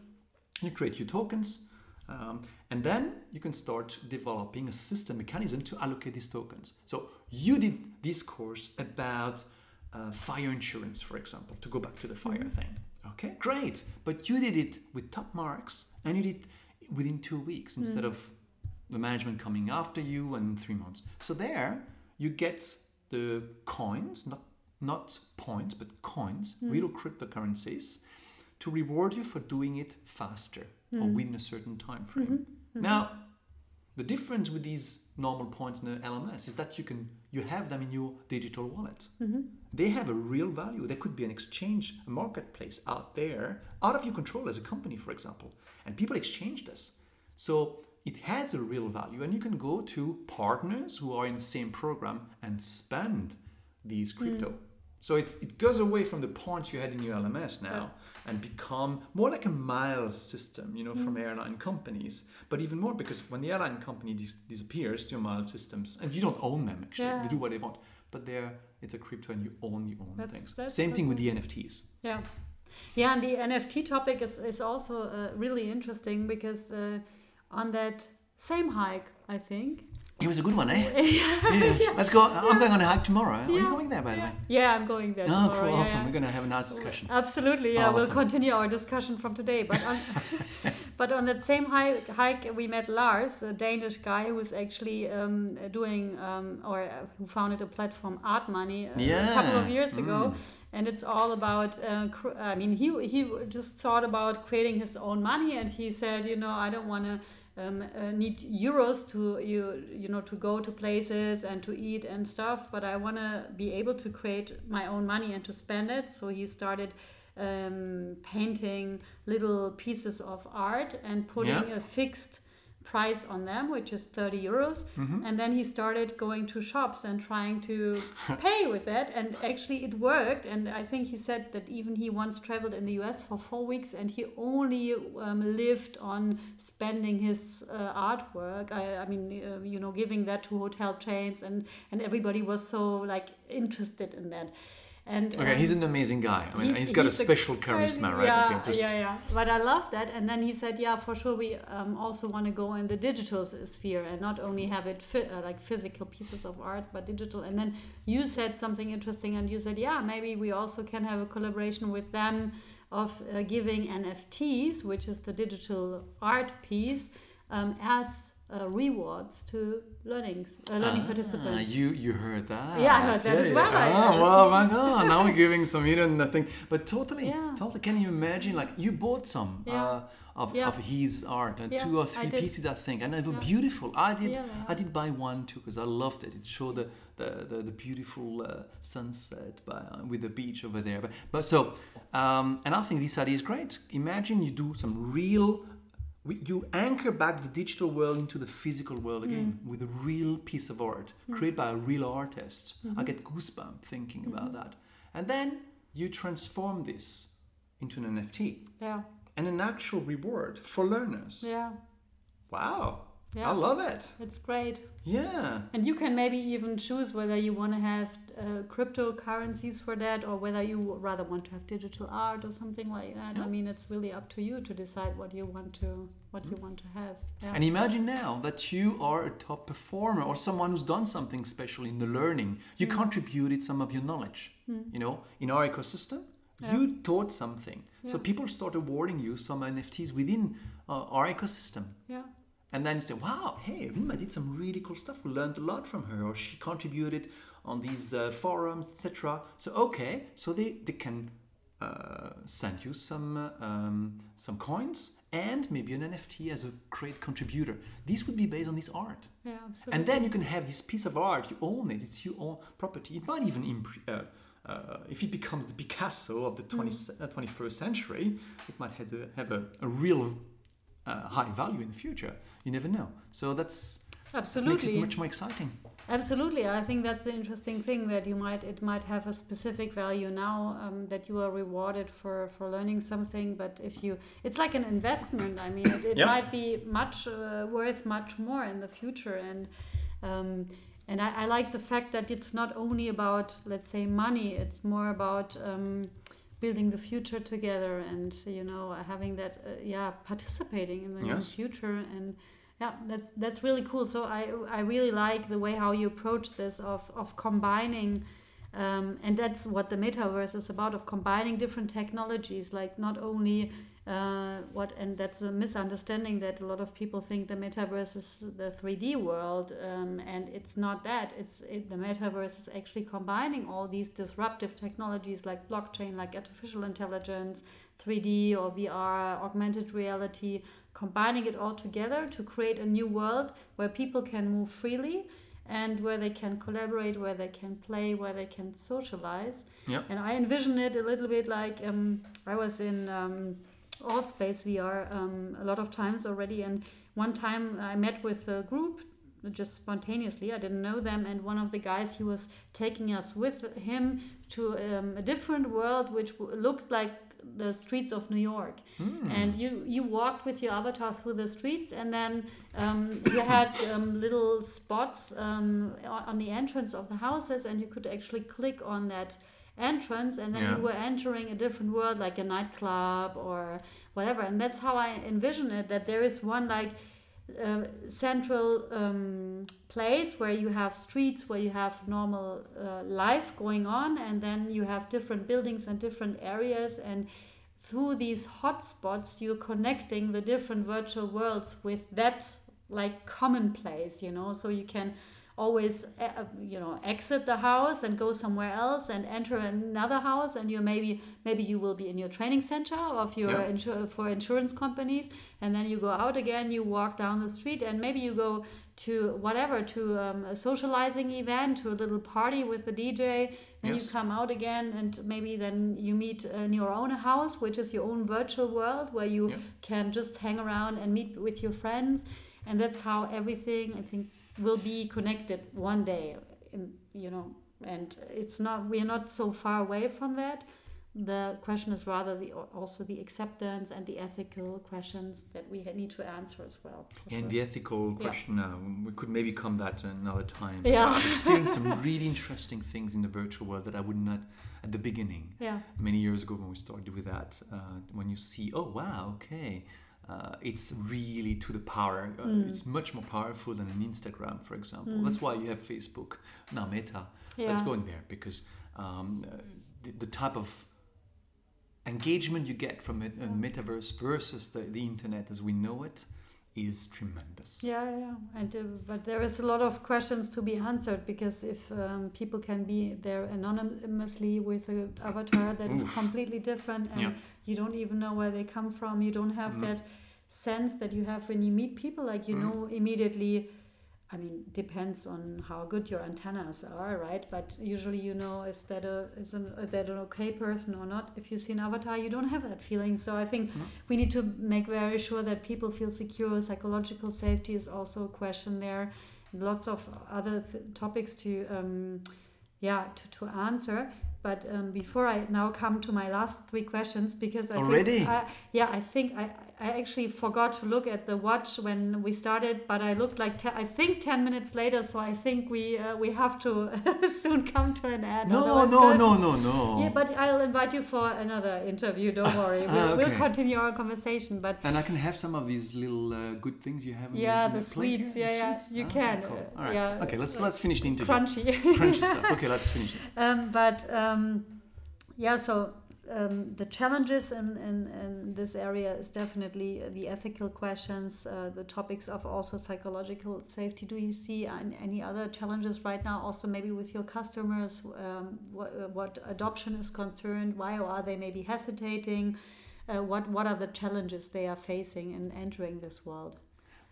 [SPEAKER 2] You create your tokens, um, and then you can start developing a system mechanism to allocate these tokens. So you did this course about uh, fire insurance, for example, to go back to the fire
[SPEAKER 1] Mm-hmm.
[SPEAKER 2] thing. Okay, great. But you did it with top marks, and you did within two weeks instead
[SPEAKER 1] Mm.
[SPEAKER 2] of the management coming after you and three months. So there you get the coins, not not points, but coins,
[SPEAKER 1] Mm.
[SPEAKER 2] real cryptocurrencies, to reward you for doing it faster or
[SPEAKER 1] Mm.
[SPEAKER 2] within a certain time frame.
[SPEAKER 1] Mm-hmm.
[SPEAKER 2] Now, the difference with these normal points in the LMS is that you can you have them in your digital wallet.
[SPEAKER 1] Mm-hmm.
[SPEAKER 2] They have a real value. There could be an exchange, a marketplace out there, out of your control as a company, for example, and people exchange this. So it has a real value, and you can go to partners who are in the same program and spend these crypto. So it's, it goes away from the points you had in your LMS now and become more like a miles system, you know, from airline companies. But even more because when the airline company dis- disappears, your miles systems, and you don't own them actually,
[SPEAKER 1] Yeah.
[SPEAKER 2] they do what they want. But they're it's a crypto and you own your own
[SPEAKER 1] That's-
[SPEAKER 2] things.
[SPEAKER 1] that's
[SPEAKER 2] Same thing with the NFTs.
[SPEAKER 1] Yeah. Yeah, and the NFT topic is, is also uh, really interesting because uh, on that same hike, I think.
[SPEAKER 2] It was a good one, eh? yes. Let's go. I'm going on a hike tomorrow. Are you
[SPEAKER 1] Yeah.
[SPEAKER 2] going there, by the way?
[SPEAKER 1] Yeah, I'm going there.
[SPEAKER 2] Oh,
[SPEAKER 1] tomorrow,
[SPEAKER 2] cool. awesome.
[SPEAKER 1] yeah.
[SPEAKER 2] We're going to have a nice discussion.
[SPEAKER 1] Absolutely, yeah. We'll continue our discussion from today. But on, but on that same hike, hike, we met Lars, a Danish guy who's actually um, doing um, or uh, who founded a platform, Art Money, a couple of
[SPEAKER 2] Yeah,
[SPEAKER 1] years ago.
[SPEAKER 2] mm.
[SPEAKER 1] And it's all about. Uh, cr- I mean, he he just thought about creating his own money, and he said, you know, I don't want to. Um, uh, need euros to you you know to go to places and to eat and stuff but i want to be able to create my own money and to spend it so he started um, painting little pieces of art and putting
[SPEAKER 2] Yeah.
[SPEAKER 1] a fixed price on them which is 30 euros. And then he started going to shops and trying to pay with it. And actually it worked. And i think he said that even he once traveled in the us for four weeks and he only um, lived on spending his uh, artwork. I, I mean uh, you know giving that to hotel chains and and everybody was so like interested in that and
[SPEAKER 2] Okay,
[SPEAKER 1] um,
[SPEAKER 2] he's an amazing guy. I mean, he's got a special
[SPEAKER 1] crazy-
[SPEAKER 2] charisma, right?
[SPEAKER 1] Yeah,
[SPEAKER 2] just-
[SPEAKER 1] yeah, yeah. But I love that. And then he said, yeah, for sure, we um, also want to go in the digital sphere and not only have it uh, like physical pieces of art, but digital. And then you said something interesting, and you said, yeah, maybe we also can have a collaboration with them of uh, giving NFTs, which is the digital art piece, um, as uh, rewards to learnings, uh, learning
[SPEAKER 2] Ah,
[SPEAKER 1] participants.
[SPEAKER 2] You you heard that?
[SPEAKER 1] Yeah, I heard that as well, I-
[SPEAKER 2] Oh, well, my God! Now we're giving some hidden thing, but totally,
[SPEAKER 1] Yeah.
[SPEAKER 2] totally. Can you imagine? Like you bought some
[SPEAKER 1] Yeah.
[SPEAKER 2] uh, of,
[SPEAKER 1] Yeah.
[SPEAKER 2] of his art, uh,
[SPEAKER 1] Yeah,
[SPEAKER 2] two or three
[SPEAKER 1] did.
[SPEAKER 2] pieces, I think, and they were
[SPEAKER 1] Yeah.
[SPEAKER 2] beautiful. I did,
[SPEAKER 1] Yeah,
[SPEAKER 2] I did buy one too because I loved it. It showed the the, the, the beautiful uh, sunset by, uh, with the beach over there. But but so, um, and I think this idea is great. Imagine you do some real we, you anchor back the digital world into the physical world again mm. with a real piece of art mm. created by a real artist. I mm-hmm. get goosebumps thinking about mm-hmm. that. And then you transform this into an NFT
[SPEAKER 1] yeah,
[SPEAKER 2] and an actual reward for learners.
[SPEAKER 1] yeah,
[SPEAKER 2] Wow.
[SPEAKER 1] Yeah.
[SPEAKER 2] I love it.
[SPEAKER 1] it's great.
[SPEAKER 2] Yeah.
[SPEAKER 1] And you can maybe even choose whether you want to have uh, cryptocurrencies for that or whether you rather want to have digital art or something like that.
[SPEAKER 2] Yeah.
[SPEAKER 1] I mean, it's really up to you to decide what you want to what you want to have. Yeah.
[SPEAKER 2] And imagine now that you are a top performer or someone who's done something special in the learning. You
[SPEAKER 1] Mm.
[SPEAKER 2] contributed some of your knowledge. You know, in our ecosystem, you taught something. So people start awarding you some NFTs within uh, our ecosystem.
[SPEAKER 1] yeah.
[SPEAKER 2] And then you say, wow, hey, Wilma did some really cool stuff. We learned a lot from her, or she contributed on these uh, forums, etc. So, okay, so they, they can uh, send you some, uh, um, some coins and maybe an NFT as a great contributor. This would be based on this art.
[SPEAKER 1] Yeah, absolutely.
[SPEAKER 2] And then you can have this piece of art, you own it, it's your own property. It might even, impre- uh, uh, if it becomes the Picasso of the 20,
[SPEAKER 1] Mm.
[SPEAKER 2] uh, 21st century, it might have a, have a, a real uh, high value in the future. You never know. So that's absolutely makes
[SPEAKER 1] absolutely.
[SPEAKER 2] it much more exciting.
[SPEAKER 1] Absolutely, I think that's the interesting thing that you might it might have a specific value now um, that you are rewarded for for learning something. But if you, it's like an investment. I mean, it, it
[SPEAKER 2] Yeah.
[SPEAKER 1] might be much uh, worth much more in the future, and um, and I, I like the fact that it's not only about let's say money. It's more about um, building the future together, and you know having that uh, yeah participating in the
[SPEAKER 2] Yes.
[SPEAKER 1] future and yeah that's that's really cool so i i really like the way how you approach this of of combining um, and that's what the metaverse is about of combining different technologies like not only uh, what and that's a misunderstanding that a lot of people think the metaverse is the 3d world um, and it's not that it's it, the metaverse is actually combining all these disruptive technologies like blockchain like artificial intelligence 3d or vr augmented reality combining it all together to create a new world where people can move freely and where they can collaborate, where they can play, where they can socialize.
[SPEAKER 2] Yeah.
[SPEAKER 1] And I envision it a little bit like um, I was in um, AltspaceVR um, a lot of times already, and one time I met with a group just spontaneously. I didn't know them, and one of the guys he was taking us with him to um, a different world, which looked like the streets of New York. And you you walked with your avatar through the streets, and then um, you had um, little spots um, on the entrance of the houses, and you could actually click on that entrance and then
[SPEAKER 2] Yeah.
[SPEAKER 1] you were entering a different world like a nightclub or whatever. And that's how i envision it that there is one like uh, central um, place where you have streets where you have normal uh, life going on and then you have different buildings and different areas. And through these hotspots you're connecting the different virtual worlds with that like common place you know? So you can always uh, you know exit the house and go somewhere else and enter another house and you maybe maybe you will be in your training center of your
[SPEAKER 2] Yeah.
[SPEAKER 1] insur- for insurance companies and then you go out again you walk down the street and maybe you go to whatever to um, a socializing event to a little party with the dj and
[SPEAKER 2] Yes.
[SPEAKER 1] you come out again and maybe then you meet in your own house which is your own virtual world where you
[SPEAKER 2] Yeah.
[SPEAKER 1] can just hang around and meet with your friends and that's how everything i think will be connected one day in, you know and it's not we're not so far away from that the question is rather the also the acceptance and the ethical questions that we need to answer as well for
[SPEAKER 2] And
[SPEAKER 1] sure.
[SPEAKER 2] the ethical
[SPEAKER 1] Yeah.
[SPEAKER 2] question, uh, we could maybe come that another time.
[SPEAKER 1] Yeah.
[SPEAKER 2] I've experienced some really interesting things in the virtual world that I would not at the beginning.
[SPEAKER 1] yeah
[SPEAKER 2] Many years ago when we started with that, uh, when you see, oh wow, okay, uh, it's really to the power. Uh,
[SPEAKER 1] Mm.
[SPEAKER 2] It's much more powerful than an Instagram, for example. That's why you have Facebook, now Meta.
[SPEAKER 1] Yeah.
[SPEAKER 2] Let's go in there because um, uh, the, the type of engagement you get from it, a metaverse versus the, the internet as we know it is tremendous.
[SPEAKER 1] Yeah, yeah, and uh, but there is a lot of questions to be answered because if um, people can be there anonymously with a avatar that is completely different, and
[SPEAKER 2] Yeah.
[SPEAKER 1] you don't even know where they come from, you don't have
[SPEAKER 2] Mm.
[SPEAKER 1] that sense that you have when you meet people, like you
[SPEAKER 2] Mm.
[SPEAKER 1] know immediately. I mean, depends on how good your antennas are, right? But usually, you know, is that a is an, is that an okay person or not? If you see an avatar, you don't have that feeling. So I think
[SPEAKER 2] No.
[SPEAKER 1] we need to make very sure that people feel secure. Psychological safety is also a question there. Lots of other th- topics to, um, yeah, to, to answer. But um, before I now come to my last three questions, because I
[SPEAKER 2] Already?
[SPEAKER 1] think, I, yeah, I think I, I actually forgot to look at the watch when we started, but I looked like te- I think ten minutes later. So I think we uh, we have to soon come to an end.
[SPEAKER 2] No, no, no, no, no.
[SPEAKER 1] Yeah, but I'll invite you for another interview. Don't worry.
[SPEAKER 2] Ah,
[SPEAKER 1] We'll, we'll continue our conversation. But
[SPEAKER 2] and I can have some of these little uh, good things you have. In
[SPEAKER 1] Yeah, the
[SPEAKER 2] your plate
[SPEAKER 1] sweets,
[SPEAKER 2] here? The
[SPEAKER 1] yeah, yeah,
[SPEAKER 2] sweets?
[SPEAKER 1] you
[SPEAKER 2] Ah,
[SPEAKER 1] can,
[SPEAKER 2] Cool.
[SPEAKER 1] uh,
[SPEAKER 2] All right.
[SPEAKER 1] yeah.
[SPEAKER 2] Okay, let's let's finish the interview.
[SPEAKER 1] crunchy.
[SPEAKER 2] Crunchy stuff. Okay, let's finish it.
[SPEAKER 1] um, but um, yeah, so um, the challenges in, in, in this area is definitely the ethical questions, uh, the topics of also psychological safety. Do you see an, any other challenges right now? Also, maybe with your customers, um, what, uh, what adoption is concerned? Why are they maybe hesitating? Uh, what what are the challenges they are facing in entering this world,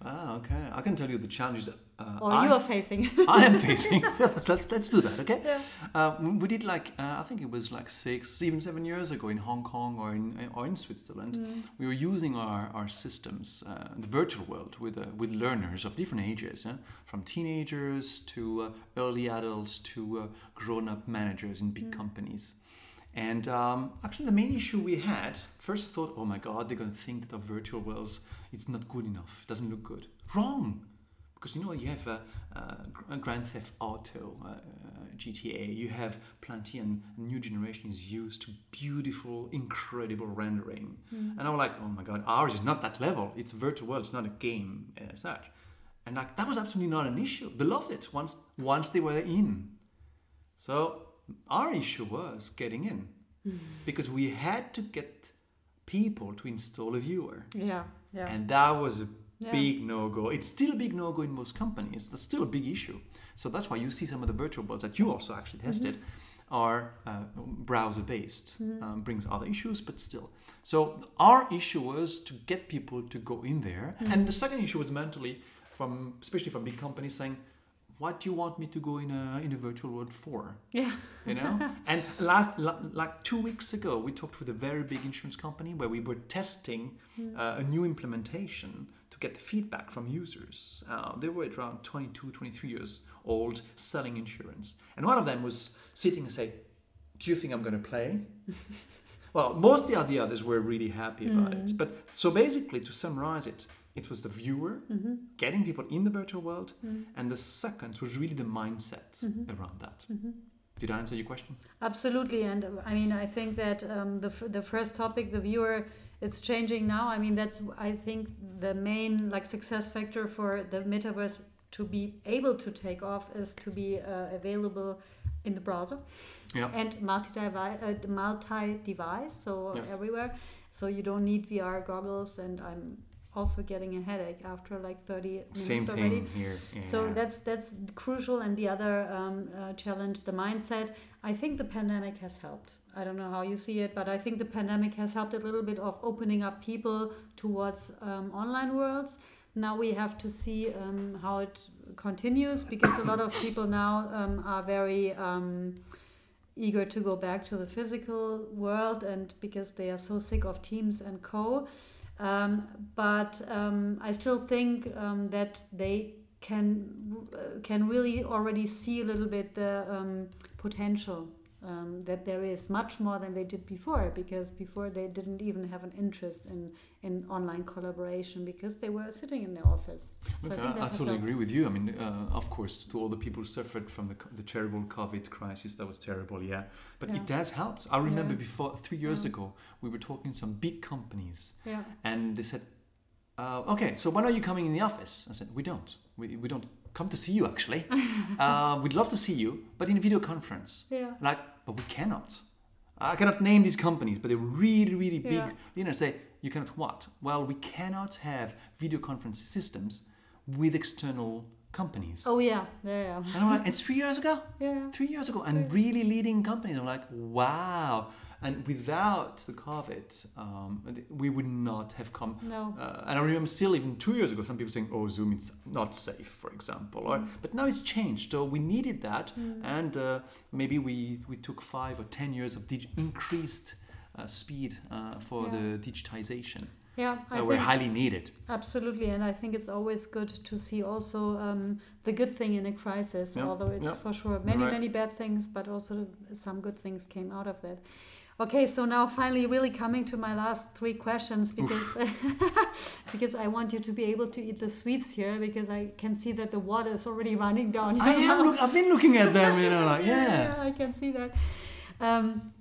[SPEAKER 2] Ah, okay. I can tell you the challenges. Uh,
[SPEAKER 1] or you are facing?
[SPEAKER 2] I am facing. let's, let's let's do that, okay?
[SPEAKER 1] Yeah.
[SPEAKER 2] Uh, we did like uh, I think it was like six, even seven years ago in Hong Kong or in or in Switzerland.
[SPEAKER 1] Mm.
[SPEAKER 2] We were using our, our systems, uh, the virtual world, with uh, with learners of different ages, eh? from teenagers to uh, early adults to uh, grown up managers in big companies. And um, actually, the main issue we had first thought, oh my God, they're going to think that our virtual worlds it's not good enough, it doesn't look good. Wrong, because you know you have a, a Grand Theft Auto, uh, uh, GTA, you have plenty, and new generation is used to beautiful, incredible rendering. And I'm like, oh my God, ours is not that level. It's a virtual world. It's not a game as such. And like that was absolutely not an issue. They loved it once once they were in. So our issue was getting in because we had to get people to install a viewer.
[SPEAKER 1] yeah, yeah.
[SPEAKER 2] And that was a
[SPEAKER 1] Yeah.
[SPEAKER 2] big no go. It's still a big no go in most companies. That's still a big issue. So that's why you see some of the virtual worlds that you also actually tested are uh, browser based. Um, brings other issues, but still. So our issue was to get people to go in there. And the second issue was mentally, from especially from big companies saying, what do you want me to go in a in a virtual world for?
[SPEAKER 1] yeah.
[SPEAKER 2] you know? And last la- like two weeks ago we talked with a very big insurance company where we were testing uh, a new implementation to get the feedback from users. Uh, they were around 22 23 years old selling insurance. And one of them was sitting and say do you think i'm going to play? Well most of the others were really happy about it. But so basically to summarize it it was the viewer getting people in the virtual world and the second was really the mindset around that did I answer your question?
[SPEAKER 1] Absolutely, and uh, I mean, I think that um, the f- the first topic, the viewer, it's changing now. I mean, that's I think the main like success factor for the metaverse to be able to take off is to be uh, available in the browser
[SPEAKER 2] Yeah.
[SPEAKER 1] and multi-device, uh, multi-device, so
[SPEAKER 2] Yes.
[SPEAKER 1] everywhere. So you don't need VR goggles, and I'm also getting a headache after like 30 minutes
[SPEAKER 2] Same
[SPEAKER 1] already.
[SPEAKER 2] thing here.
[SPEAKER 1] So that's that's crucial. And the other um, uh, challenge, the mindset. I think the pandemic has helped. I don't know how you see it, but I think the pandemic has helped a little bit of opening up people towards um, online worlds. Now we have to see um, how it continues because a lot of people now um, are very um, eager to go back to the physical world and because they are so sick of Teams and co. Um, but um, I still think um, that they can uh, can really already see a little bit the um, potential um, that there is much more than they did before because before they didn't even have an interest in in online collaboration because they were sitting in their office.
[SPEAKER 2] Look,
[SPEAKER 1] think
[SPEAKER 2] I,
[SPEAKER 1] that
[SPEAKER 2] I totally agree with you. I mean, uh, of course, to all the people who suffered from the, the terrible COVID crisis, that was terrible, yeah. But it
[SPEAKER 1] Yeah.
[SPEAKER 2] has helped. I remember
[SPEAKER 1] Yeah.
[SPEAKER 2] before, three years
[SPEAKER 1] Yeah.
[SPEAKER 2] ago, we were talking to some big companies,
[SPEAKER 1] Yeah.
[SPEAKER 2] and they said, uh, okay, so when are you coming in the office? I said, we don't. We, we don't come to see you, actually. uh, we'd love to see you, but in a video conference.
[SPEAKER 1] Yeah.
[SPEAKER 2] Like, but we cannot. I cannot name these companies, but they're really, really big.
[SPEAKER 1] Yeah.
[SPEAKER 2] You know, say you cannot what? Well, we cannot have video conference systems with external companies.
[SPEAKER 1] Oh yeah. Yeah. Yeah.
[SPEAKER 2] And I'm like, it's three years ago,
[SPEAKER 1] yeah.
[SPEAKER 2] three years ago, and really leading companies. I'm like, wow. And without the COVID, um, we would not have come.
[SPEAKER 1] No.
[SPEAKER 2] Uh, and I remember still, even two years ago, some people saying, "Oh, Zoom, it's not safe," for example. Or,
[SPEAKER 1] Mm.
[SPEAKER 2] but now it's changed. So we needed that, and uh, maybe we we took five or ten years of dig- increased uh, speed uh, for
[SPEAKER 1] Yeah.
[SPEAKER 2] the digitization.
[SPEAKER 1] Yeah. I
[SPEAKER 2] were highly needed.
[SPEAKER 1] absolutely, and I think it's always good to see also um, the good thing in a crisis.
[SPEAKER 2] Yeah,
[SPEAKER 1] Although it's
[SPEAKER 2] yeah.
[SPEAKER 1] for sure many
[SPEAKER 2] Right.
[SPEAKER 1] many bad things, but also some good things came out of that. Okay, so now finally, really coming to my last three questions because because I want you to be able to eat the sweets here because I can see that the water is already running down.
[SPEAKER 2] I am. Look, I've been looking at them. You know, like yeah.
[SPEAKER 1] I can see that. Um,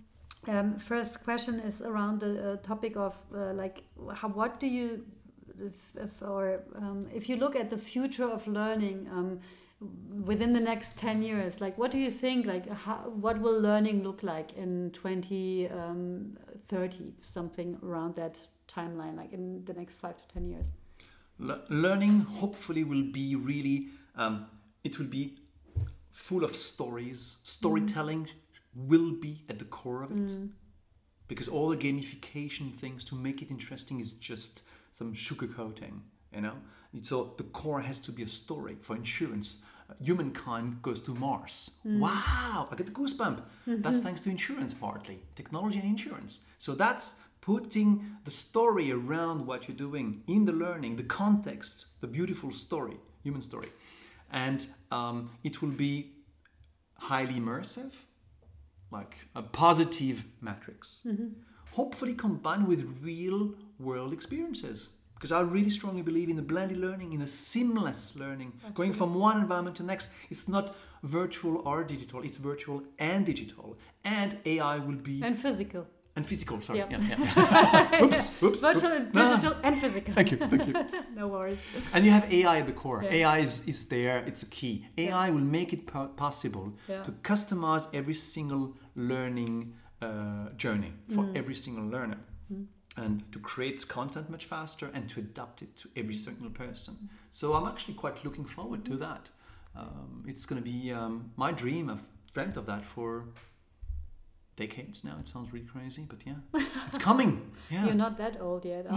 [SPEAKER 1] um, first question is around the uh, topic of uh, like how, what do you if, if, or um, if you look at the future of learning um, within the next 10 years like what do you think like how, what will learning look like in 2030 um, something around that timeline like in the next 5 to 10 years?
[SPEAKER 2] Le- learning hopefully will be really um, it will be full of stories. Storytelling mm-hmm. will be at the core of it. Mm. Because all the gamification things to make it interesting is just some sugarcoating you know so the core has to be a story for insurance. Humankind goes to mars. Hmm. Wow i get the goosebump. Mm-hmm. That's thanks to insurance partly. Technology and insurance. So that's putting the story around what you're doing in the learning the context the beautiful story human story. And um, it will be highly immersive like a positive matrix. Mm-hmm. Hopefully combined with real world experiences because i really strongly believe in the blended learning in a seamless learning going from one environment to the next it's not virtual or digital it's virtual and digital and ai will be
[SPEAKER 1] and physical
[SPEAKER 2] and physical sorry
[SPEAKER 1] Yeah.
[SPEAKER 2] yeah, yeah. oops oops
[SPEAKER 1] virtual
[SPEAKER 2] oops. no.
[SPEAKER 1] digital and physical
[SPEAKER 2] thank you thank you
[SPEAKER 1] no worries
[SPEAKER 2] and you have AI at the core.
[SPEAKER 1] Yeah.
[SPEAKER 2] AI is, is there, it's a key. AI will make it po- possible
[SPEAKER 1] Yeah.
[SPEAKER 2] to customize every single learning uh, journey for mm. every single learner. Mm. And to create content much faster and to adapt it to every single person. So I'm actually quite looking forward to that. Um, it's going to be um, my dream. I've dreamt of that for decades now. It sounds really crazy, but yeah, it's coming. Yeah.
[SPEAKER 1] You're not that old yet.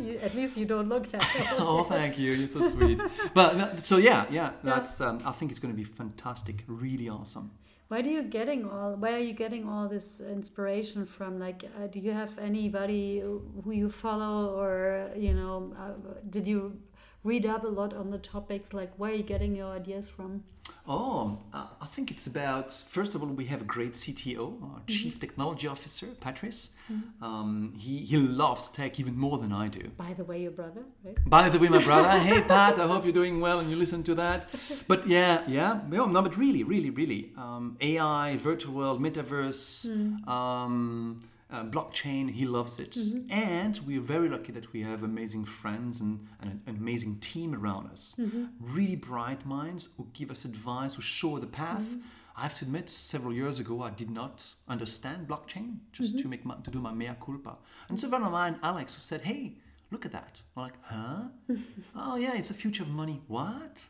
[SPEAKER 1] you? At least you don't look that old.
[SPEAKER 2] oh, thank you. You're so sweet. But so yeah, yeah. That's. Um, I think it's going to be fantastic. Really awesome.
[SPEAKER 1] Where do you getting all? Where are you getting all this inspiration from? Like, uh, do you have anybody who you follow, or you know, uh, did you read up a lot on the topics? Like, where are you getting your ideas from?
[SPEAKER 2] Oh, uh, I think it's about. First of all, we have a great CTO, our Chief Technology Officer, Patrice. Um, he he loves tech even more than I do.
[SPEAKER 1] By the way, your brother, right?
[SPEAKER 2] By the way, my brother, hey Pat, I hope you're doing well and you listen to that. But yeah, yeah, no, no but really, really, really, um, AI, virtual world, metaverse, um, uh, blockchain, he loves it. Mm-hmm. And we're very lucky that we have amazing friends and, and an amazing team around us. Mm-hmm. Really bright minds who give us advice, who show the path. Mm-hmm. I have to admit, several years ago, I did not understand blockchain, just to make my, to do my mea culpa. And so a friend of mine, Alex, who said, "Hey, look at that. I'm like, huh? oh yeah, it's a future of money. What?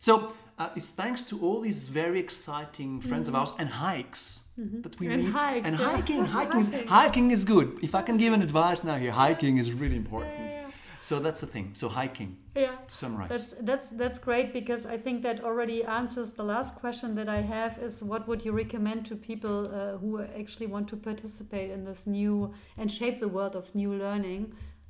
[SPEAKER 2] So uh, it's thanks to all these very exciting friends of ours and hikes that we
[SPEAKER 1] Mm-hmm. And
[SPEAKER 2] meet.
[SPEAKER 1] hikes,
[SPEAKER 2] and
[SPEAKER 1] yeah.
[SPEAKER 2] hiking, hiking is,
[SPEAKER 1] Hiking.
[SPEAKER 2] hiking is good. If I can give an advice now here, hiking is really important. So that's the thing. So hiking,
[SPEAKER 1] Yeah.
[SPEAKER 2] to summarize.
[SPEAKER 1] That's that's that's great because I think that already answers the last question that I have is what would you recommend to people uh, who actually want to participate in this new and shape the world of new learning?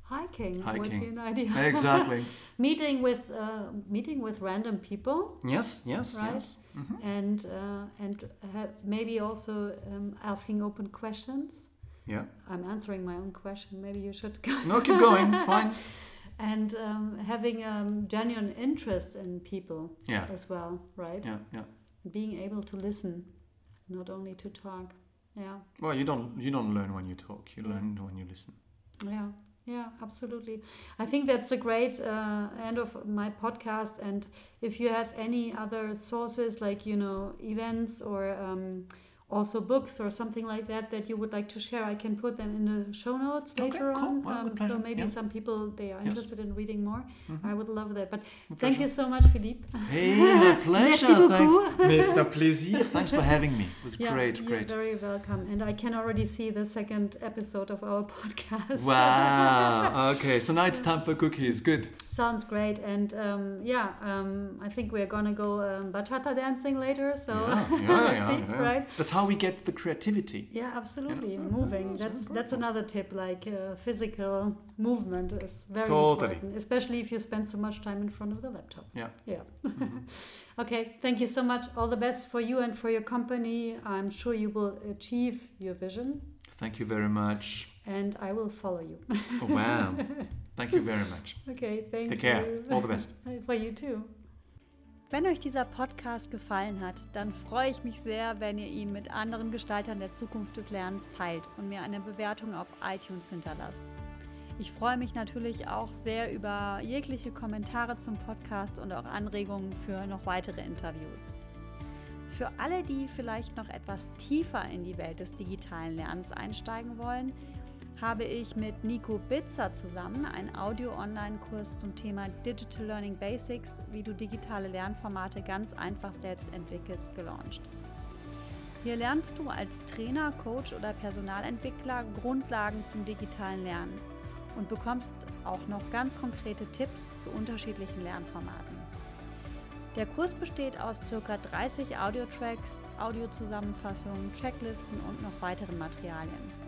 [SPEAKER 1] Hiking, would be
[SPEAKER 2] Hiking.
[SPEAKER 1] an idea.
[SPEAKER 2] exactly.
[SPEAKER 1] meeting with uh, meeting with random people,
[SPEAKER 2] yes, yes,
[SPEAKER 1] Right.
[SPEAKER 2] yes. Mhm.
[SPEAKER 1] and uh, and ha- maybe also um, asking open questions.
[SPEAKER 2] Yeah.
[SPEAKER 1] I'm answering my own question. Maybe you should go.
[SPEAKER 2] No, keep going. It's fine.
[SPEAKER 1] and um, having um, genuine interest in people
[SPEAKER 2] Yeah.
[SPEAKER 1] as well, right?
[SPEAKER 2] Yeah, yeah.
[SPEAKER 1] Being able to listen, not only to talk. Yeah,
[SPEAKER 2] Well, you don't you don't learn when you talk. You learn when you listen.
[SPEAKER 1] yeah, yeah, absolutely. I think that's a great uh, end of my podcast. And if you have any other sources, like you know, events or um, also books or something like that that you would like to share, I can put them in the show notes
[SPEAKER 2] Okay,
[SPEAKER 1] later
[SPEAKER 2] cool.
[SPEAKER 1] on.
[SPEAKER 2] Well,
[SPEAKER 1] Um, so maybe
[SPEAKER 2] Yeah.
[SPEAKER 1] some people they are
[SPEAKER 2] Yes.
[SPEAKER 1] interested in reading more.
[SPEAKER 2] Mhm.
[SPEAKER 1] I would love that. But
[SPEAKER 2] With
[SPEAKER 1] thank
[SPEAKER 2] pleasure.
[SPEAKER 1] you so much, Philippe.
[SPEAKER 2] Hey, my pleasure. Thank-. Mr. Plaisir. Thanks for having me. It was
[SPEAKER 1] Yeah,
[SPEAKER 2] great,
[SPEAKER 1] you're
[SPEAKER 2] great.
[SPEAKER 1] very welcome. And I can already see the second episode of our podcast.
[SPEAKER 2] Wow. Okay, so now it's time for cookies. Good.
[SPEAKER 1] Sounds great. And um, yeah, um, I think we're gonna go um, bachata dancing later. So
[SPEAKER 2] Yeah, yeah,
[SPEAKER 1] let's
[SPEAKER 2] yeah,
[SPEAKER 1] see, right?
[SPEAKER 2] That's how we get the creativity.
[SPEAKER 1] Yeah, absolutely.
[SPEAKER 2] Yeah.
[SPEAKER 1] Moving.
[SPEAKER 2] Yeah,
[SPEAKER 1] That's
[SPEAKER 2] very
[SPEAKER 1] that's another tip. Like uh, physical movement is very
[SPEAKER 2] Totally.
[SPEAKER 1] important, especially if you spend so much time in front of the laptop.
[SPEAKER 2] Yeah.
[SPEAKER 1] Yeah. okay. Thank you so much. All the best for you and for your company. I'm sure you will achieve your vision,
[SPEAKER 2] Thank you very much.
[SPEAKER 1] and I will follow you.
[SPEAKER 2] Oh, wow. Thank you very much.
[SPEAKER 1] okay. Thank
[SPEAKER 2] Take
[SPEAKER 1] you.
[SPEAKER 2] care. All the best.
[SPEAKER 1] For you too.
[SPEAKER 3] Wenn euch dieser Podcast gefallen hat, dann freue ich mich sehr, wenn ihr ihn mit anderen Gestaltern der Zukunft des Lernens teilt und mir eine Bewertung auf iTunes hinterlasst. Ich freue mich natürlich auch sehr über jegliche Kommentare zum Podcast und auch Anregungen für noch weitere Interviews. Für alle, die vielleicht noch etwas tiefer in die Welt des digitalen Lernens einsteigen wollen, habe ich mit Nico Bitzer zusammen einen Audio-Online-Kurs zum Thema Digital Learning Basics, wie du digitale Lernformate ganz einfach selbst entwickelst, gelauncht. Hier lernst du als Trainer, Coach oder Personalentwickler Grundlagen zum digitalen Lernen und bekommst auch noch ganz konkrete Tipps zu unterschiedlichen Lernformaten. Der Kurs besteht aus ca. 30 Audio-Tracks, Audiozusammenfassungen, Checklisten und noch weiteren Materialien.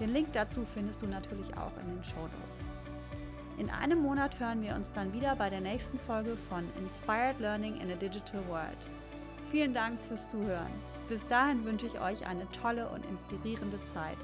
[SPEAKER 3] Den Link dazu findest du natürlich auch in den Show Notes. In einem Monat hören wir uns dann wieder bei der nächsten Folge von Inspired Learning in a Digital World. Vielen Dank fürs Zuhören. Bis dahin wünsche ich euch eine tolle und inspirierende Zeit.